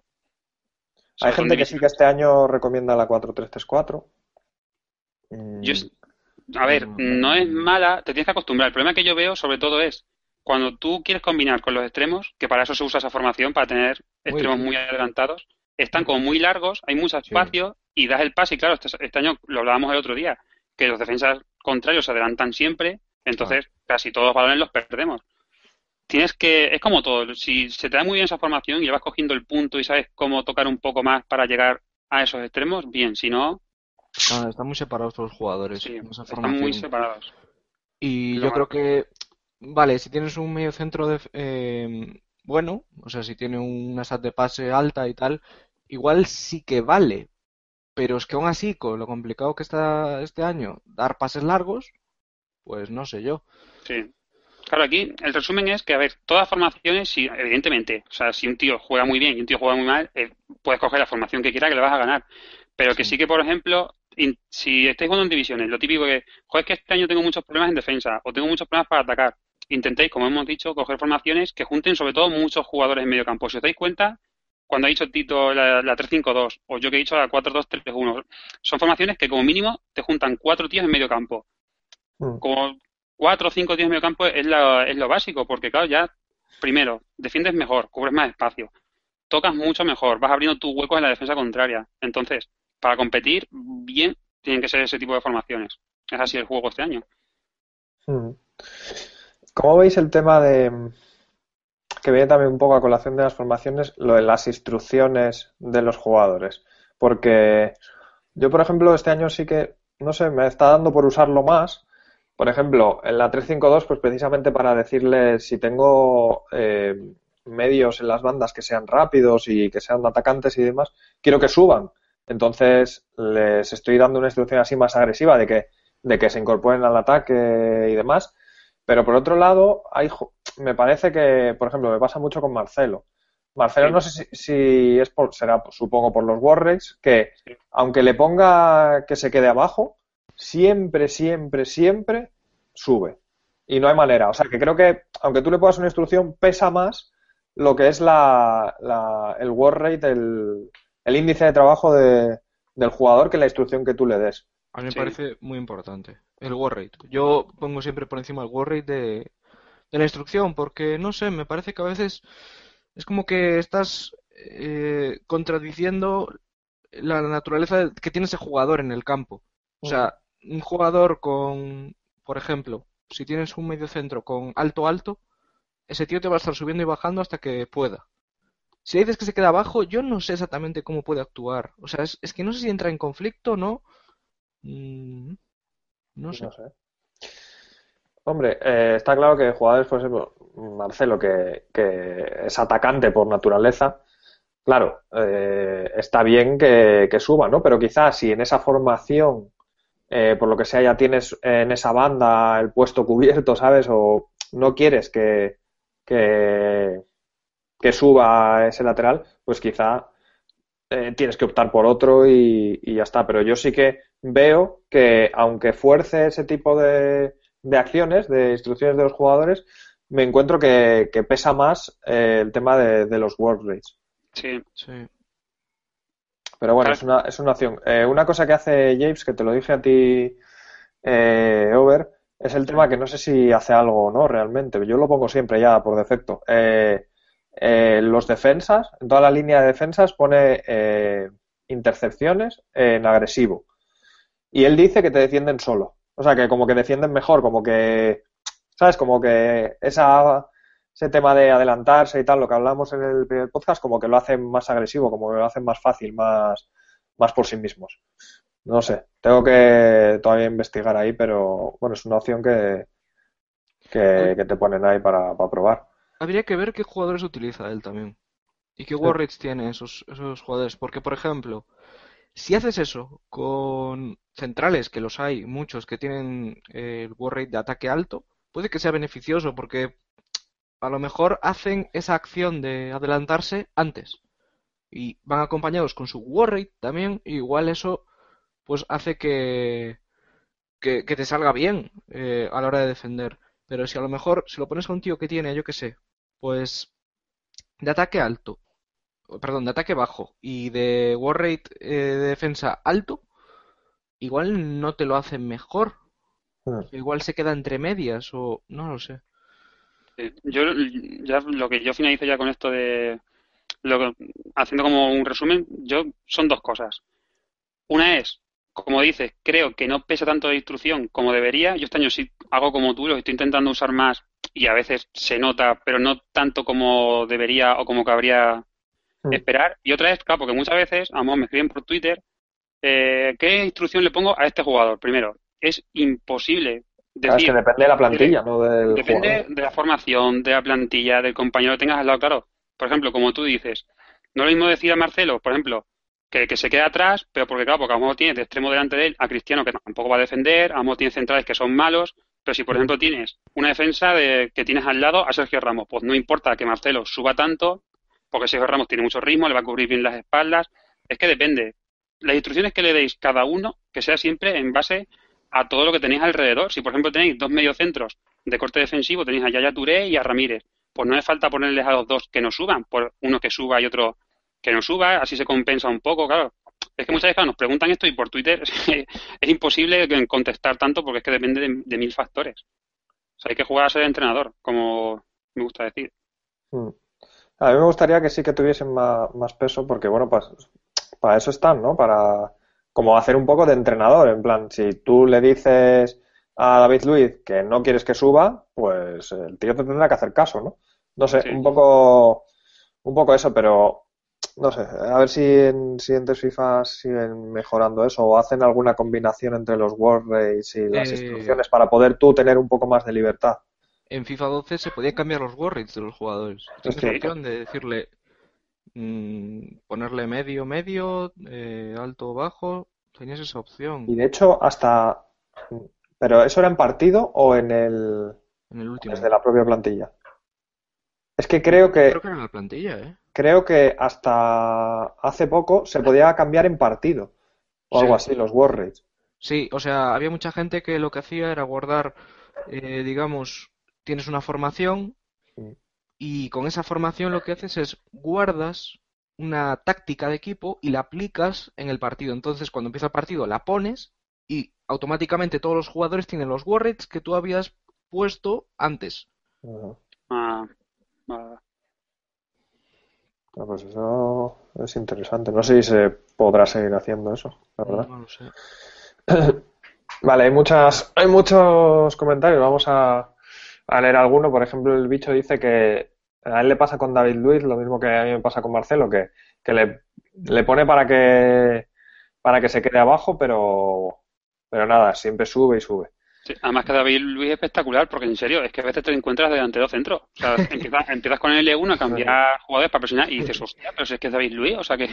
Hay gente en que sí que este año recomienda la 4-3-3-4. Mm, Yo es- a ver, no es mala, te tienes que acostumbrar. El problema que yo veo, sobre todo, es cuando tú quieres combinar con los extremos, que para eso se usa esa formación, para tener extremos muy adelantados, están como muy largos, hay mucho Sí. espacio y das el pase. Y claro, este, este año lo hablábamos el otro día, que los defensas contrarios se adelantan siempre, entonces casi todos los balones los perdemos. Tienes que, es como todo, si se te da muy bien esa formación y vas cogiendo el punto y sabes cómo tocar un poco más para llegar a esos extremos, bien, si no, Ah, están muy separados todos los jugadores sí, esa están muy separados. Y Lo yo creo que, vale, si tienes un medio centro de, eh, bueno, o sea, si tiene una SAT de pase alta y tal, igual sí que vale. Pero es que aún así, con lo complicado que está este año, dar pases largos, pues no sé yo. Sí. Claro, aquí el resumen es que, a ver, todas formaciones, sí, evidentemente, o sea, si un tío juega muy bien y un tío juega muy mal, eh, puedes coger la formación que quiera que le vas a ganar. Pero que sí que, por ejemplo, in- si estáis jugando en divisiones, lo típico que, joder, es que este año tengo muchos problemas en defensa o tengo muchos problemas para atacar, intentéis, como hemos dicho, coger formaciones que junten sobre todo muchos jugadores en medio campo. Si os dais cuenta, cuando ha dicho Tito la, la 3-5-2 o yo que he dicho la 4-2-3-1, son formaciones que como mínimo te juntan cuatro tíos en medio campo mm. como cuatro o cinco tíos en medio campo es, la- es lo básico, porque claro, ya, primero, defiendes mejor, cubres más espacio, tocas mucho mejor, vas abriendo tus huecos en la defensa contraria. Entonces, para competir bien, tienen que ser ese tipo de formaciones. Es así el juego este año. Mm. ¿Cómo veis el tema de que viene también un poco a colación de las formaciones, lo de las instrucciones de los jugadores? Porque yo, por ejemplo, este año sí que, no sé, me está dando por usarlo más. Por ejemplo, en la 352, pues precisamente para decirles si tengo eh, medios en las bandas que sean rápidos y que sean atacantes y demás, quiero que suban. Entonces les estoy dando una instrucción así más agresiva de que, de que se incorporen al ataque y demás. Pero por otro lado, hay, me parece que, por ejemplo, me pasa mucho con Marcelo. Marcelo Sí. no sé si, si es por, será supongo por los Warriors, que aunque le ponga que se quede abajo, siempre, siempre, siempre sube. Y no hay manera. O sea que creo que aunque tú le pongas una instrucción, pesa más lo que es la, la- el work rate, el, el índice de trabajo de- del jugador que la instrucción que tú le des. A mí me Sí. parece muy importante. El war rate. Yo pongo siempre por encima el war rate de, de la instrucción, porque no sé, me parece que a veces es como que estás eh, contradiciendo la naturaleza que tiene ese jugador en el campo. O sea, un jugador con, por ejemplo, si tienes un medio centro con alto alto, ese tío te va a estar subiendo y bajando hasta que pueda. Si le dices que se queda abajo, yo no sé exactamente cómo puede actuar. O sea, es, es que no sé si entra en conflicto o no. Mm, no sé. No sé. Hombre, eh, está claro que jugadores, por ejemplo, Marcelo, que, que es atacante por naturaleza, claro, eh, está bien que, que suba, ¿no? Pero quizás si en esa formación, eh, por lo que sea, ya tienes en esa banda el puesto cubierto, ¿sabes? O no quieres que, que, que suba ese lateral, pues quizá eh, tienes que optar por otro y, y ya está. Pero yo sí que veo que aunque fuerce ese tipo de, de acciones, de instrucciones de los jugadores, me encuentro que, pesa más eh, el tema de, los world rates. Sí. sí. Pero bueno, es una, es una opción. Eh, una cosa que hace James, que te lo dije a ti, eh, Over, es el tema que no sé si hace algo o no realmente. Yo lo pongo siempre ya por defecto. Eh, los defensas, en toda la línea de defensas pone intercepciones en agresivo. Y él dice que te defienden solo. O sea, que como que defienden mejor, como que ¿Sabes? Como que esa, ese tema de adelantarse y tal, lo que hablamos en el primer podcast, como que lo hacen más agresivo, como que lo hacen más fácil, más, más por sí mismos. No sé, tengo que todavía investigar ahí, pero bueno, es una opción que, que, te ponen ahí para, probar. Habría que ver qué jugadores utiliza él también. Y qué war rates tiene esos, esos jugadores. Porque, por ejemplo, si haces eso con centrales, que los hay muchos que tienen el war rate de ataque alto, puede que sea beneficioso porque a lo mejor hacen esa acción de adelantarse antes y van acompañados con su war rate también igual eso pues hace que, que, te salga bien eh, a la hora de defender pero si a lo mejor si lo pones a un tío que tiene yo que sé pues de ataque alto perdón de ataque bajo y de war rate eh, de defensa alto igual no te lo hacen mejor Hmm. Igual se queda entre medias o no lo sé. Yo ya lo que yo finalizo ya con esto de lo haciendo como un resumen, yo son dos cosas. Una es, como dices, creo que no pesa tanto de instrucción como debería. Yo este año sí hago como tú, lo estoy intentando usar más y a veces se nota, pero no tanto como debería o como cabría hmm. esperar. Y otra es, claro, porque muchas veces, a me escriben por Twitter, eh, ¿qué instrucción le pongo a este jugador? Primero, es imposible. Decir, es que depende de la plantilla, no del Depende de la formación, de la plantilla, del compañero que tengas al lado. Claro, por ejemplo, como tú dices, no es lo mismo decir a Marcelo, por ejemplo, que, que se quede atrás, pero porque, claro, porque a lo mejor tienes de extremo delante de él a Cristiano que tampoco va a defender, a lo mejor tienes centrales que son malos, pero si, por ejemplo, tienes una defensa de, que tienes al lado a Sergio Ramos, pues no importa que Marcelo suba tanto, porque Sergio Ramos tiene mucho ritmo, le va a cubrir bien las espaldas, es que depende. Las instrucciones que le deis cada uno, que sea siempre en base a todo lo que tenéis alrededor. Si, por ejemplo, tenéis dos mediocentros de corte defensivo, tenéis a Yaya Touré y a Ramírez, pues no hace falta ponerles a los dos que no suban, por uno que suba y otro que no suba, así se compensa un poco, claro. Es que muchas veces nos preguntan esto y por Twitter es imposible contestar tanto porque es que depende de, mil factores. O sea, hay que jugar a ser entrenador, como me gusta decir. Hmm. A mí me gustaría que sí que tuviesen más, peso porque, bueno, pues para eso están, ¿no? Para como hacer un poco de entrenador, en plan, si tú le dices a David Luiz que no quieres que suba, pues el tío te tendrá que hacer caso, ¿no? No sé, un poco un poco eso, pero no sé, a ver si en siguientes FIFA siguen mejorando eso o hacen alguna combinación entre los World y las eh, instrucciones para poder tú tener un poco más de libertad. En FIFA 12 se podían cambiar los World Rates de los jugadores. Tienes la opción de decirle Mm, ponerle medio, medio, eh, alto, bajo, tenías esa opción. Y de hecho, hasta. ¿Pero eso era en partido o en el. En el último. Desde la propia plantilla? Es que creo que. Creo que era en la plantilla, ¿eh? Creo que hasta hace poco se podía cambiar en partido. O algo así, los war rates. Sí, o sea, había mucha gente que lo que hacía era guardar, eh, digamos, tienes una formación y con esa formación lo que haces es guardas una táctica de equipo y la aplicas en el partido. Entonces, cuando empieza el partido, la pones y automáticamente todos los jugadores tienen los warrants que tú habías puesto antes. Ah, ah, pues eso es interesante. No sé si se podrá seguir haciendo eso, la verdad. No, lo sé. vale, hay muchas, hay muchos comentarios. Vamos a, a leer alguno. Por ejemplo, el bicho dice que a él le pasa con David Luiz lo mismo que a mí me pasa con Marcelo, que, le, le, pone para que para que se quede abajo, pero, pero nada, siempre sube y sube. además que David Luiz es espectacular, porque en serio, es que a veces te encuentras delante de dos centros. O sea, empiezas, con el L1 a cambiar jugadores para presionar y dices, hostia, pero si es que es David Luiz, o sea que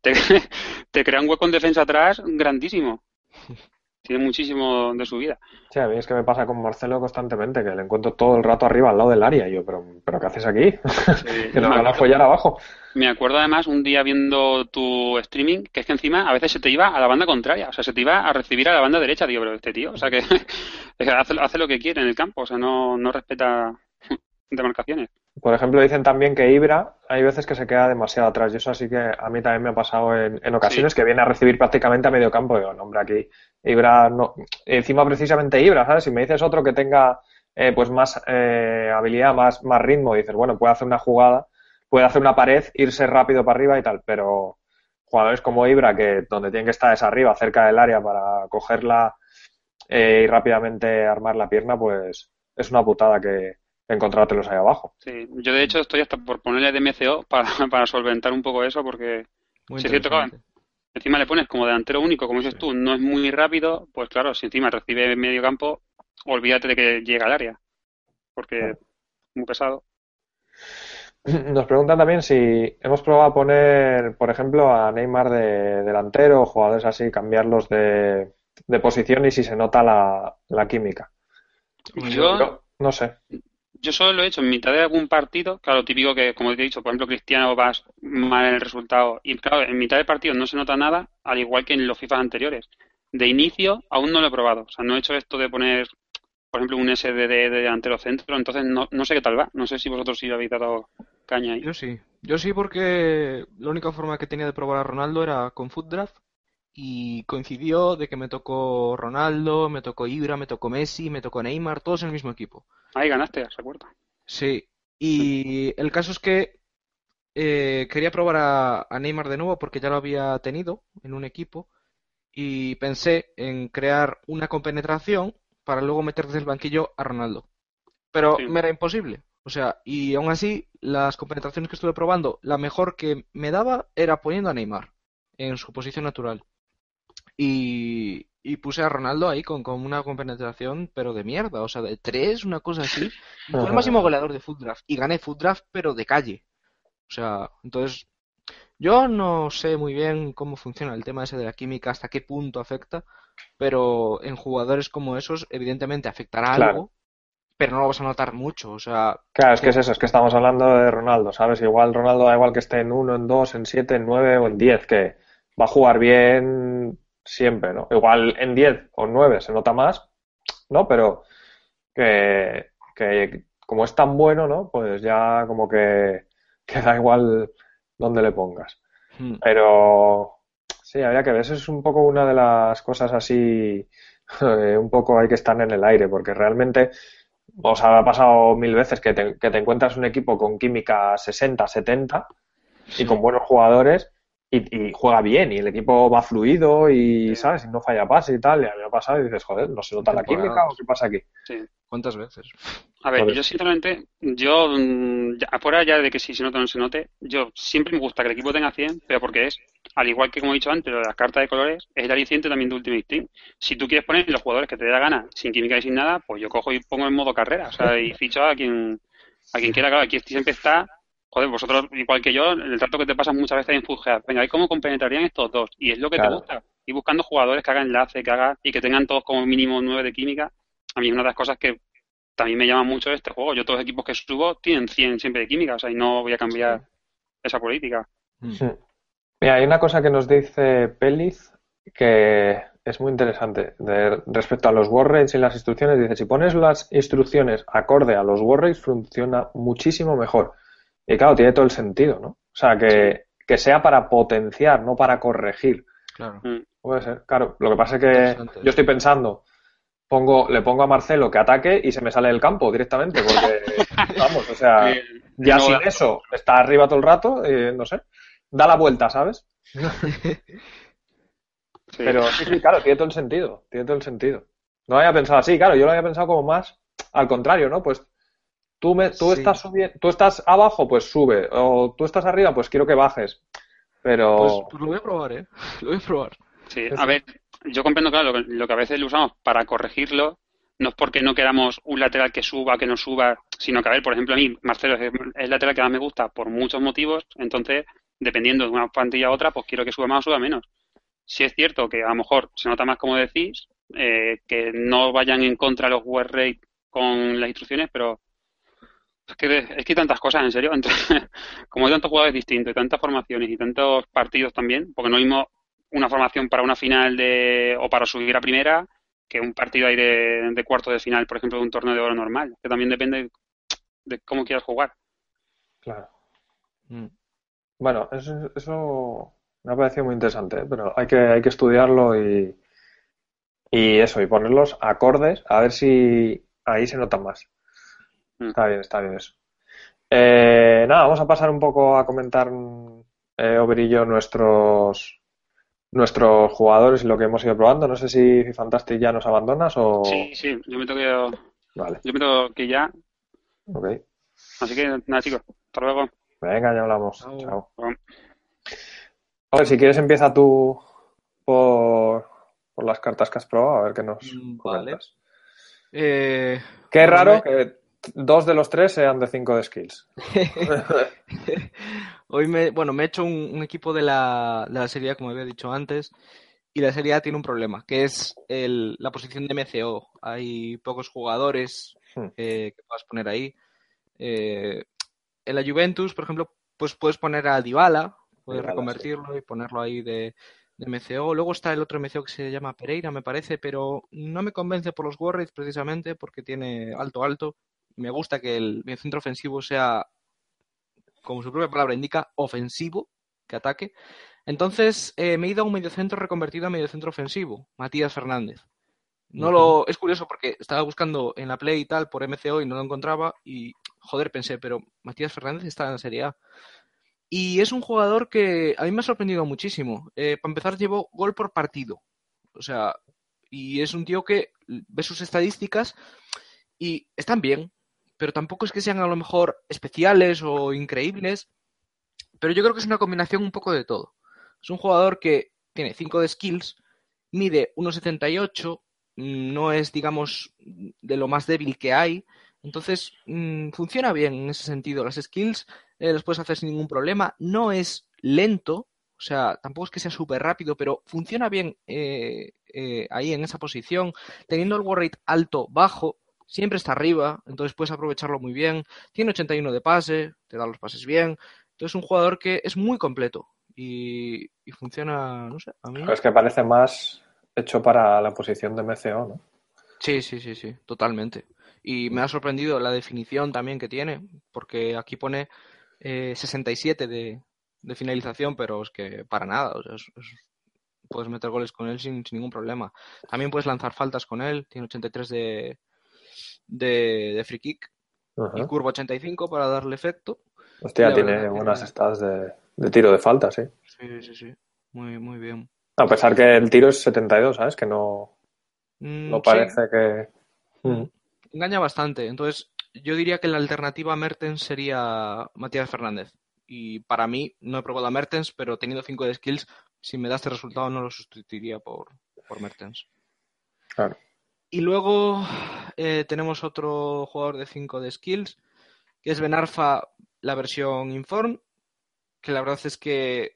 te, te crea un hueco en defensa atrás grandísimo tiene muchísimo de su vida. Sí, a mí es que me pasa con Marcelo constantemente, que le encuentro todo el rato arriba al lado del área. Y yo, pero, ¿pero qué haces aquí? que nos van a follar abajo. Me acuerdo además un día viendo tu streaming, que es que encima a veces se te iba a la banda contraria, o sea, se te iba a recibir a la banda derecha, digo, pero este tío, o sea que hace, hace lo que quiere en el campo, o sea, no, no respeta demarcaciones. Por ejemplo, dicen también que Ibra hay veces que se queda demasiado atrás y eso así que a mí también me ha pasado en, en ocasiones Sí. que viene a recibir prácticamente a medio campo. Digo, no, hombre, aquí Ibra no. Encima, precisamente Ibra, ¿sabes? Si me dices otro que tenga eh, pues más eh, habilidad, más, más ritmo, dices, bueno, puede hacer una jugada, puede hacer una pared, irse rápido para arriba y tal, pero jugadores como Ibra, que donde tienen que estar es arriba, cerca del área para cogerla eh, y rápidamente armar la pierna, pues es una putada que encontrártelos ahí abajo. Sí, yo de hecho estoy hasta por ponerle DMCO para, para solventar un poco eso, porque Sí, es cierto, interesante. encima le pones como delantero único, como dices tú, no es muy rápido, pues claro, si encima recibe medio campo, olvídate de que llega al área, porque es muy pesado. Nos preguntan también si hemos probado a poner, por ejemplo, a Neymar de delantero o jugadores así, cambiarlos de, de posición y si se nota la, la química. Yo, Yo no sé. Yo solo lo he hecho en mitad de algún partido, claro, típico que, como te he dicho, por ejemplo, Cristiano vas mal en el resultado, y claro, en mitad del partido no se nota nada, al igual que en los FIFA anteriores. De inicio aún no lo he probado, o sea, no he hecho esto de poner, por ejemplo, un SDD de delantero centro, entonces no, no sé qué tal va, no sé si vosotros sí habéis dado caña ahí. Yo sí. Yo sí porque la única forma que tenía de probar a Ronaldo era con Foot Draft y coincidió de que me tocó Ronaldo, me tocó Ibra, me tocó Messi, me tocó Neymar, todos en el mismo equipo. Ahí ganaste, recuerdo. Sí. Y el caso es que eh, quería probar a, a Neymar de nuevo porque ya lo había tenido en un equipo y pensé en crear una compenetración para luego meter desde el banquillo a Ronaldo. Pero Sí. me era imposible. O sea, y aún así, las compenetraciones que estuve probando, la mejor que me daba era poniendo a Neymar en su posición natural. Y, y puse a Ronaldo ahí con, con una compenetración, pero de mierda, o sea, de tres, una cosa así. Y fue el máximo goleador de Foot Draft. Y gané Foot Draft, pero de calle. O sea, entonces, yo no sé muy bien cómo funciona el tema ese de la química, hasta qué punto afecta, pero en jugadores como esos, evidentemente afectará Claro. algo, pero no lo vas a notar mucho. O sea, Claro, es que es eso, es que estamos hablando de Ronaldo, ¿sabes? Igual Ronaldo da igual que esté en uno, en dos, en siete, en nueve o en diez, que va a jugar bien siempre, ¿no? Igual en diez o en nueve se nota más, ¿no? Pero que, que como es tan bueno, ¿no? Pues ya como que, que da igual dónde le pongas. hmm, Pero sí, habría que ver. Eso es un poco una de las cosas así, eh, un poco hay que estar en el aire, porque realmente, o sea, ha pasado mil veces que te, que te encuentras un equipo con química 60, 70 y con buenos jugadores y, y juega bien y el equipo va fluido y, Sí. ¿sabes? Y no falla pase y tal. Y a mí me ha pasado y dices, joder, ¿no se nota la química o qué pasa aquí? Sí. ¿cuántas veces? A ver, Joder. yo sinceramente, yo, mm, ya- fuera ya de que si se nota o no se note, yo siempre me gusta que el equipo tenga 100, pero porque es, al igual que como he dicho antes, lo de las cartas de colores, es el aliciente también de Ultimate Team. Si tú quieres poner los jugadores que te dé la gana, sin química y sin nada, pues yo cojo y pongo en modo carrera, o sea, y ficho a quien, a quien quiera, claro, aquí siempre está, joder, vosotros, igual que yo, el trato que te pasas muchas veces en Fugear, venga, ¿y cómo compenetrarían estos dos? Y es lo que te gusta, ir buscando jugadores que hagan enlace, que hagan, y que tengan todos como mínimo 9 de química, a mí es una de las cosas que también me llama mucho este juego. Yo todos los equipos que subo tienen 100 siempre de química, o sea, y no voy a cambiar esa política. Sí. Mira, hay una cosa que nos dice Peliz que es muy interesante de- respecto a los rates y las instrucciones. Dice, si pones las instrucciones acorde a los rates, funciona muchísimo mejor. Y claro, tiene todo el sentido, ¿no? O sea, que, que sea para potenciar, no para corregir. Claro. Puede ser, claro. Lo que pasa es que yo estoy pensando, pongo, le pongo a Marcelo que ataque y se me sale del campo directamente, porque, vamos, o sea, ya no, sin eso, está arriba todo el rato, eh, no sé, da la vuelta, ¿sabes? sí. Pero sí, sí, claro, tiene todo el sentido, tiene todo el sentido. No había pensado así, claro, yo lo había pensado como más al contrario, ¿no? Pues tú, me, tú Sí. estás subiendo, tú estás abajo, pues sube, o tú estás arriba, pues quiero que bajes. Pero Pues, pues lo voy a probar, ¿eh? Lo voy a probar. Sí, a ver, yo comprendo, claro, lo que, lo que a veces lo usamos para corregirlo, no es porque no queramos un lateral que suba, que no suba, sino que, a ver, por ejemplo, a mí Marcelo es el lateral que más me gusta por muchos motivos, entonces, dependiendo de una plantilla a otra, pues quiero que suba más o suba menos. Si es cierto que a lo mejor se nota más, como decís, eh, que no vayan en contra los word rate con las instrucciones, pero es que, es que hay tantas cosas, en serio, entre- como hay tantos jugadores distintos y tantas formaciones y tantos partidos también, porque no mismo una formación para una final de o para subir a primera que un partido ahí de, cuarto de final, por ejemplo, de un torneo de oro normal, que también depende de cómo quieras jugar. Claro. Mm. Bueno, eso, eso me ha parecido muy interesante, ¿eh? pero hay que, hay que estudiarlo y, y eso, y ponerlos acordes, a ver si ahí se nota más. Mm. Está bien, está bien eso. Eh, nada, vamos a pasar un poco a comentar, eh, Ober y yo, nuestros, nuestros jugadores y lo que hemos ido probando. No sé si Fantastic ya nos abandonas o... Sí, sí, yo me tengo que, Vale, yo me tengo que ya. ok. Así que nada, chicos, hasta luego. Venga, ya hablamos. Chao. Chao. Chao. A ver, si quieres empieza tú por, por las cartas que has probado, a ver qué nos Mm, comentas. Eh, Qué bueno, raro me- que dos de los tres sean de cinco de skills. Hoy me, bueno, me he hecho un, un equipo de la, de la Serie A, como había dicho antes, y la Serie A tiene un problema, que es el- la posición de MCO. Hay pocos jugadores Hmm. eh, que puedas poner ahí. Eh, en la Juventus, por ejemplo, pues puedes poner a Dybala, puedes Dybala, reconvertirlo y ponerlo ahí de, de MCO. Luego está el otro MCO que se llama Pereira, me parece, pero no me convence por los Warriors precisamente porque tiene alto alto. Me gusta que el centro ofensivo sea como su propia palabra indica, ofensivo, que ataque. Entonces eh, me he ido a un mediocentro reconvertido a mediocentro ofensivo, Matías Fernández. No lo, es curioso porque estaba buscando en la Play y tal por MCO y no lo encontraba y joder pensé, pero Matías Fernández está en la Serie A. Y es un jugador que a mí me ha sorprendido muchísimo. Eh, para empezar llevó gol por partido. O sea, y es un tío que ve sus estadísticas y están bien, pero tampoco es que sean a lo mejor especiales o increíbles. Pero yo creo que es una combinación un poco de todo. Es un jugador que tiene 5 de skills, mide 1,78, mm, no es, digamos, de lo más débil que hay. Entonces, mm, funciona bien en ese sentido. Las skills eh, las puedes hacer sin ningún problema. No es lento, o sea, tampoco es que sea súper rápido, pero funciona bien eh, eh, ahí en esa posición. Teniendo el war rate alto, bajo, siempre está arriba, entonces puedes aprovecharlo muy bien. Tiene 81 de pase, te da los pases bien. Entonces es un jugador que es muy completo y, y funciona, no sé, a mí. Es que parece más hecho para la posición de MCO, ¿no? Sí, sí, sí, sí, totalmente. Y me ha sorprendido la definición también que tiene, porque aquí pone eh, 67 de, de finalización, pero es que para nada, o sea, es- es- puedes meter goles con él sin, sin ningún problema. También puedes lanzar faltas con él, tiene 83 de, de, de free kick Ajá. y curva 85 para darle efecto. Hostia, tiene tiene- stats de, de tiro de falta, sí. Sí, sí, sí, muy, muy bien. A pesar que el tiro es 72, ¿sabes? Que no, Mm, no sí. parece que... Mm. engaña bastante. Entonces, yo diría que la alternativa a Mertens sería Matías Fernández. Y para mí, no he probado a Mertens, pero teniendo 5 de skills, si me da este resultado, no lo sustituiría por, por Mertens. Claro. Y luego eh, tenemos otro jugador de 5 de skills, que es Benarfa, la versión Inform, que la verdad es que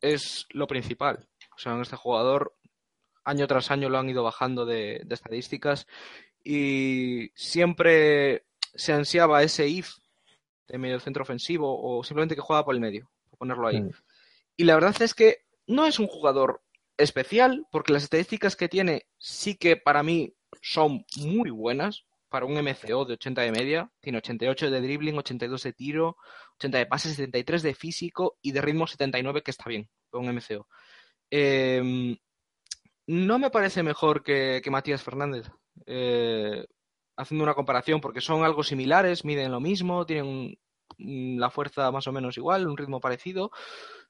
es lo principal. O sea, en este jugador, año tras año lo han ido bajando de, de estadísticas y siempre se ansiaba ese if de medio centro ofensivo o simplemente que juega por el medio, por ponerlo ahí. Mm. Y la verdad es que no es un jugador especial, porque las estadísticas que tiene sí que para mí son muy buenas. Para un MCO de 80 de media, tiene 88 de dribbling, 82 de tiro, 80 de pase, 73 de físico y de ritmo 79, que está bien, para un MCO. Eh, no me parece mejor que, que Matías Fernández, eh, haciendo una comparación, porque son algo similares, miden lo mismo, tienen la fuerza más o menos igual, un ritmo parecido.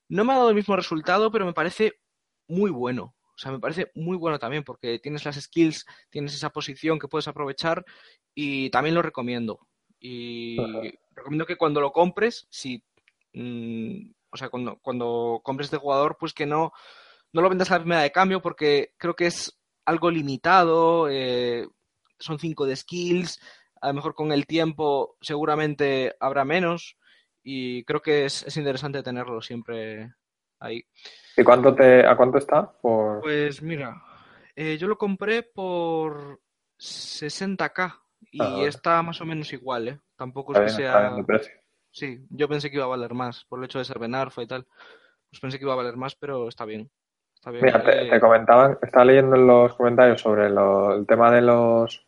No me ha dado el mismo resultado, pero me parece muy bueno. O sea, me parece muy bueno también porque tienes las skills, tienes esa posición que puedes aprovechar y también lo recomiendo. Y Ajá. recomiendo que cuando lo compres, si, mm, o sea, cuando, cuando compres de jugador, pues que no, no lo vendas a la primera de cambio porque creo que es algo limitado, eh, son 5 de skills, a lo mejor con el tiempo seguramente habrá menos y creo que es, es interesante tenerlo siempre ahí. ¿Y cuánto te, a cuánto está? Por... Pues mira, eh, yo lo compré por 60k y Ah, está más o menos igual, ¿eh? Tampoco es que bien, sea... Sí, yo pensé que iba a valer más por el hecho de ser Benarfa y tal. Pues pensé que iba a valer más, pero está bien. Está bien. Mira, te, Eh, te comentaban, estaba leyendo en los comentarios sobre lo- el tema de los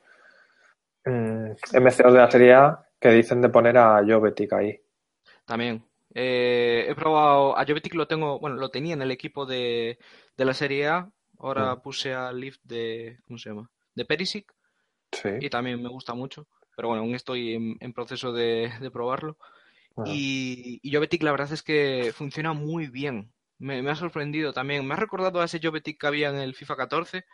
mm, MCOs de la serie A que dicen de poner a Jovetic ahí. También. Eh, he probado, a Jovetic lo tengo, bueno, lo tenía en el equipo de, de la Serie A. Ahora Mm. puse al Lift de, ¿cómo se llama? De Perisic Sí. y también me gusta mucho. Pero bueno, aún estoy en, en proceso de, de probarlo. Ajá. Y, y Jovetic la verdad es que funciona muy bien. Me, me ha sorprendido también. Me ha recordado a ese Jovetic que había en el FIFA 14,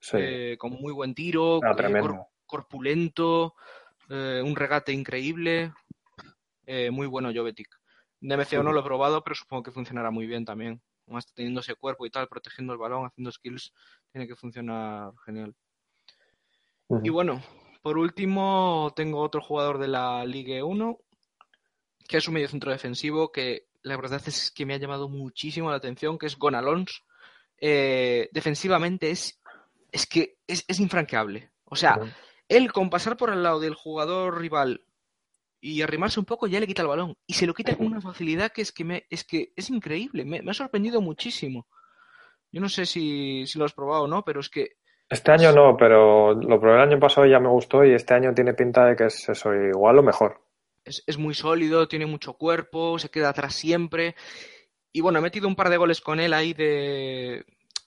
Sí. eh, con muy buen tiro, Ah, eh, cor- corpulento, eh, un regate increíble. Muy bueno Jovetic. De MCO no lo he probado, pero supongo que funcionará muy bien también. Además, teniendo ese cuerpo y tal, protegiendo el balón, haciendo skills, tiene que funcionar genial. Y bueno, por último, tengo otro jugador de la Ligue 1, que es un mediocentro defensivo que la verdad es que me ha llamado muchísimo la atención, que es Gon Alonso. Eh, defensivamente es, es que es, es infranqueable. O sea, él con pasar por al lado del jugador rival y arrimarse un poco ya le quita el balón. Y se lo quita con una facilidad que es que, me, es, que es increíble. Me, me ha sorprendido muchísimo. Yo no sé si, si lo has probado o no, pero es que Este año no, pero lo probé el año pasado y ya me gustó y este año tiene pinta de que es eso, igual o mejor. es, es muy sólido, tiene mucho cuerpo, se queda atrás siempre. Y bueno, he metido un par de goles con él ahí de,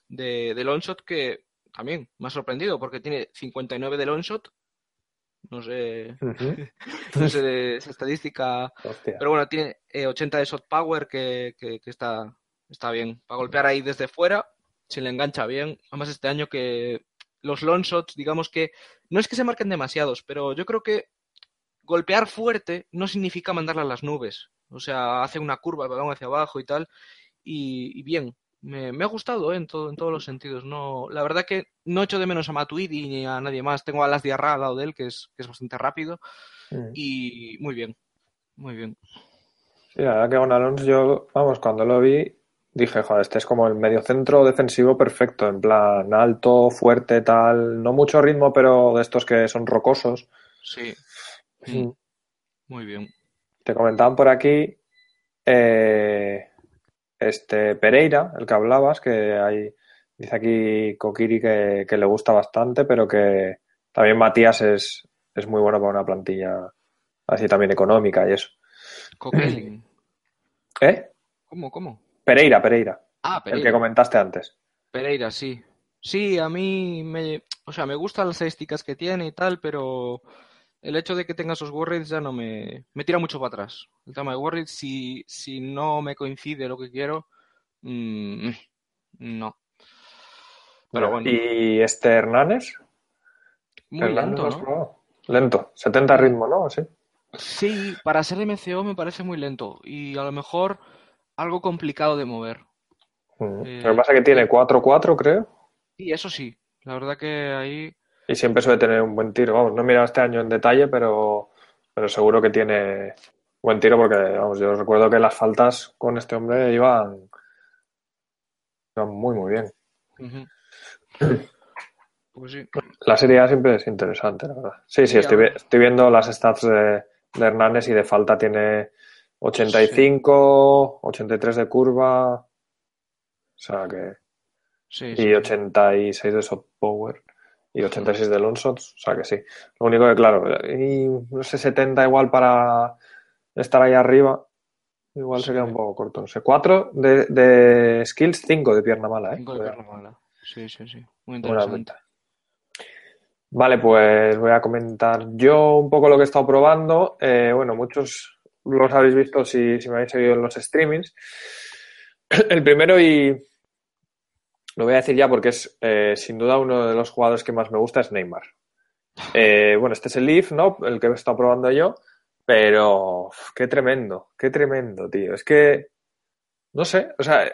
de, de long shot que también me ha sorprendido porque tiene 59 de long shot. No sé, no sé de esa estadística, Hostia. pero bueno, tiene eh, 80 de shot power que, que, que está, está bien. Para golpear ahí desde fuera, se le engancha bien. Además, este año que los long shots, digamos que no es que se marquen demasiados, pero yo creo que golpear fuerte no significa mandarla a las nubes. O sea, hace una curva el balón hacia abajo y tal. Y, y bien, me, me ha gustado ¿eh? en, todo, en todos los sentidos. No, la verdad que no echo de menos a Matuidi ni a nadie más. Tengo a Las Diarra al lado de él, que es, que es bastante rápido. Y muy bien, muy bien. Sí, la verdad que con Alonso yo, vamos, cuando lo vi, dije, joder, este es como el mediocentro defensivo perfecto, en plan alto, fuerte, tal, no mucho ritmo, pero de estos que son rocosos. Sí, Mm. muy bien. Te comentaban por aquí eh, este Pereira, el que hablabas, que hay, dice aquí Kokiri que, que le gusta bastante, pero que también Matías es, es muy bueno para una plantilla así también económica y eso. Coquelin. ¿Eh? ¿Cómo, cómo? Pereira, Pereira, Ah, el que Pereira. comentaste antes. Pereira, sí. Sí, a mí me, o sea, me gustan las estadísticas que tiene y tal, pero el hecho de que tenga esos Warriors ya no me, me tira mucho para atrás. El tema de Warriors, si, si no me coincide lo que quiero, mm, no. Pero bueno, ¿Y este Hernández? muy lento, ¿no? Lento, 70 ritmo, ¿no? Sí. Sí, para ser MCO me parece muy lento y a lo mejor algo complicado de mover. Mm. Eh, Lo que pasa es que tiene 4-4, creo, Y eso sí, la verdad que ahí y siempre suele tener un buen tiro. Vamos, no he mirado este año en detalle, pero, pero seguro que tiene buen tiro porque, vamos, yo recuerdo que las faltas con este hombre iban, iban muy, muy bien. Ujú. Pues sí. La serie A siempre es interesante, la verdad. Sí, sí, Sí, estoy, estoy viendo las stats de, de Hernández y de falta tiene 85, 83 de curva, o sea que, Sí, sí, y sí. 86 de soft power y 86 de shots, o sea que sí. Lo único que, claro, y no sé, 70 igual para estar ahí arriba, igual Sí. sería un poco corto, no sé. 4 de, de skills, 5 de pierna mala, ¿eh? Cinco de Cuidado. pierna mala. Sí, sí, sí. Muy interesante. Vale, pues voy a comentar yo un poco lo que he estado probando. Eh, bueno, muchos los habéis visto si, si me habéis seguido en los streamings. El primero, y lo voy a decir ya porque es eh, sin duda uno de los jugadores que más me gusta, es Neymar. Eh, bueno, este es el Leaf, ¿no? El que he estado probando yo, pero uf, qué tremendo, qué tremendo, tío. Es que, no sé, o sea,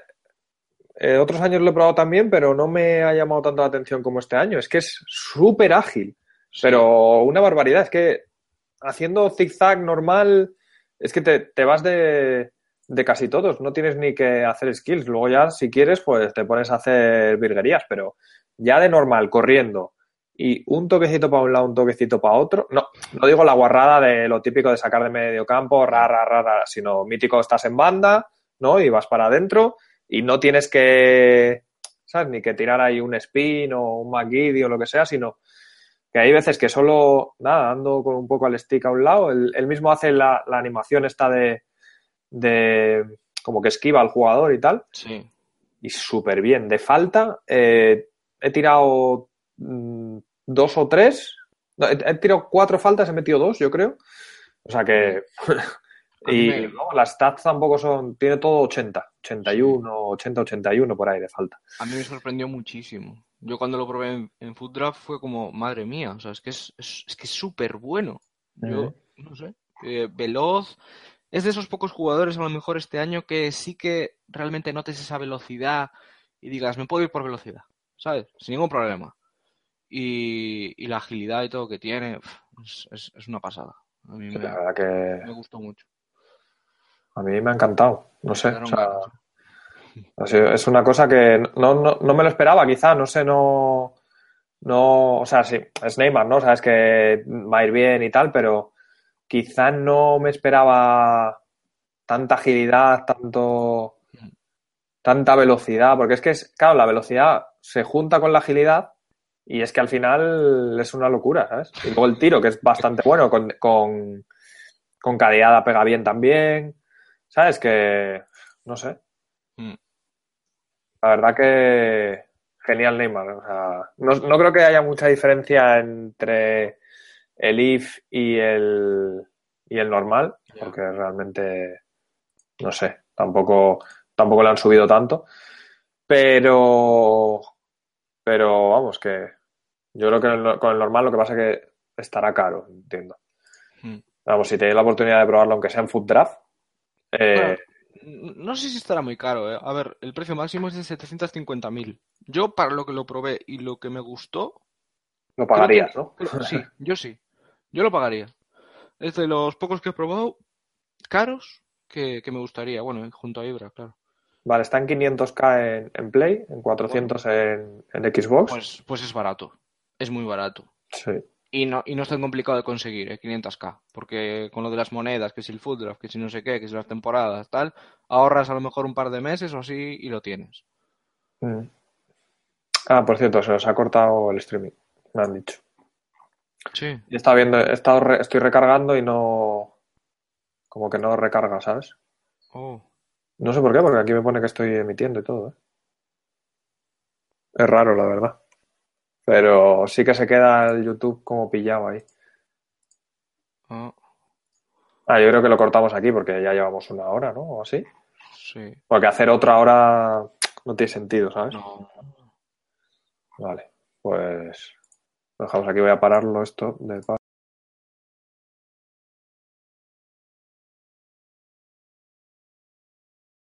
eh, otros años lo he probado también, pero no me ha llamado tanto la atención como este año. Es que es súper ágil, pero una barbaridad. Es que haciendo zigzag normal, es que te, te vas de, de casi todos. No tienes ni que hacer skills. Luego ya, si quieres, pues te pones a hacer virguerías, pero ya de normal, corriendo. Y un toquecito para un lado, un toquecito para otro. No, no digo la guarrada de lo típico de sacar de medio campo, ra, ra, ra, ra, sino mítico, estás en banda, ¿no? Y vas para adentro y no tienes que ¿sabes? Ni que tirar ahí un spin o un McGiddy o lo que sea, sino que hay veces que solo, nada, dando con un poco al stick a un lado, él, mismo hace la, animación esta de, de, como que esquiva al jugador y tal. Sí. Y súper bien. De falta, eh, he tirado mm, dos o tres. he, tirado cuatro faltas, he metido dos, yo creo. O sea que... y las stats tampoco son... Tiene todo 80. 81, 80, 81 por ahí de falta. A mí me sorprendió muchísimo. Yo cuando lo probé en, en Food Draft fue como, madre mía, o sea, es que es, es, que es súper bueno. Yo, no sé, eh, veloz. Es de esos pocos jugadores a lo mejor este año que sí que realmente notes esa velocidad y digas, me puedo ir por velocidad, ¿sabes? Sin ningún problema. Y, y la agilidad y todo que tiene, es, es, una pasada. A mí me, que... me gustó mucho. A mí me ha encantado, no sé. O sea, es una cosa que no, no, no, me lo esperaba, quizá, no sé, no. No, o sea, sí, es Neymar, ¿no? Sabes que va a ir bien y tal, pero quizá no me esperaba tanta agilidad, tanto. tanta velocidad, porque es que, es, claro, la velocidad se junta con la agilidad y es que al final es una locura, ¿sabes? Y luego el tiro, que es bastante bueno, con, con, con cadeada pega bien también, ¿sabes? Que, no sé. Mm. La verdad que genial Neymar. O sea, no, creo que haya mucha diferencia entre el IF y el, y el normal, porque realmente, no sé, tampoco, tampoco le han subido tanto. Pero, pero vamos, que yo creo que con el normal lo que pasa es que estará caro, entiendo. Hmm. Vamos, si tenéis la oportunidad de probarlo, aunque sea en Food Draft, eh, no sé si estará muy caro, ¿eh? A ver, el precio máximo es de 750.000. Yo, para lo que lo probé y lo que me gustó... Lo pagarías, ¿no? Sí, yo sí. Yo lo pagaría. Es de los pocos que he probado caros que, me gustaría. Bueno, junto a Ibra, claro. Vale, está en 500k en, Play, en 400 en, en, Xbox. Pues, pues es barato. Es muy barato. Sí. Y no, y no es tan complicado de conseguir, ¿eh? 500k. Porque con lo de las monedas, que si el food draft, que si no sé qué, que si las temporadas, tal, ahorras a lo mejor un par de meses o así y lo tienes. Mm. Ah, por cierto, se os ha cortado el streaming, me han dicho. Sí. Y estaba viendo, he estado estoy recargando y no. Como que no recarga, ¿sabes? Oh. No sé por qué, porque aquí me pone que estoy emitiendo y todo, ¿eh? Es raro, la verdad. Pero sí que se queda el YouTube como pillado ahí. Ah. ah. yo creo que lo cortamos aquí porque ya llevamos una hora, ¿no? O así. Sí. Porque hacer otra hora no tiene sentido, ¿sabes? No. Vale, pues dejamos aquí. Voy a pararlo esto de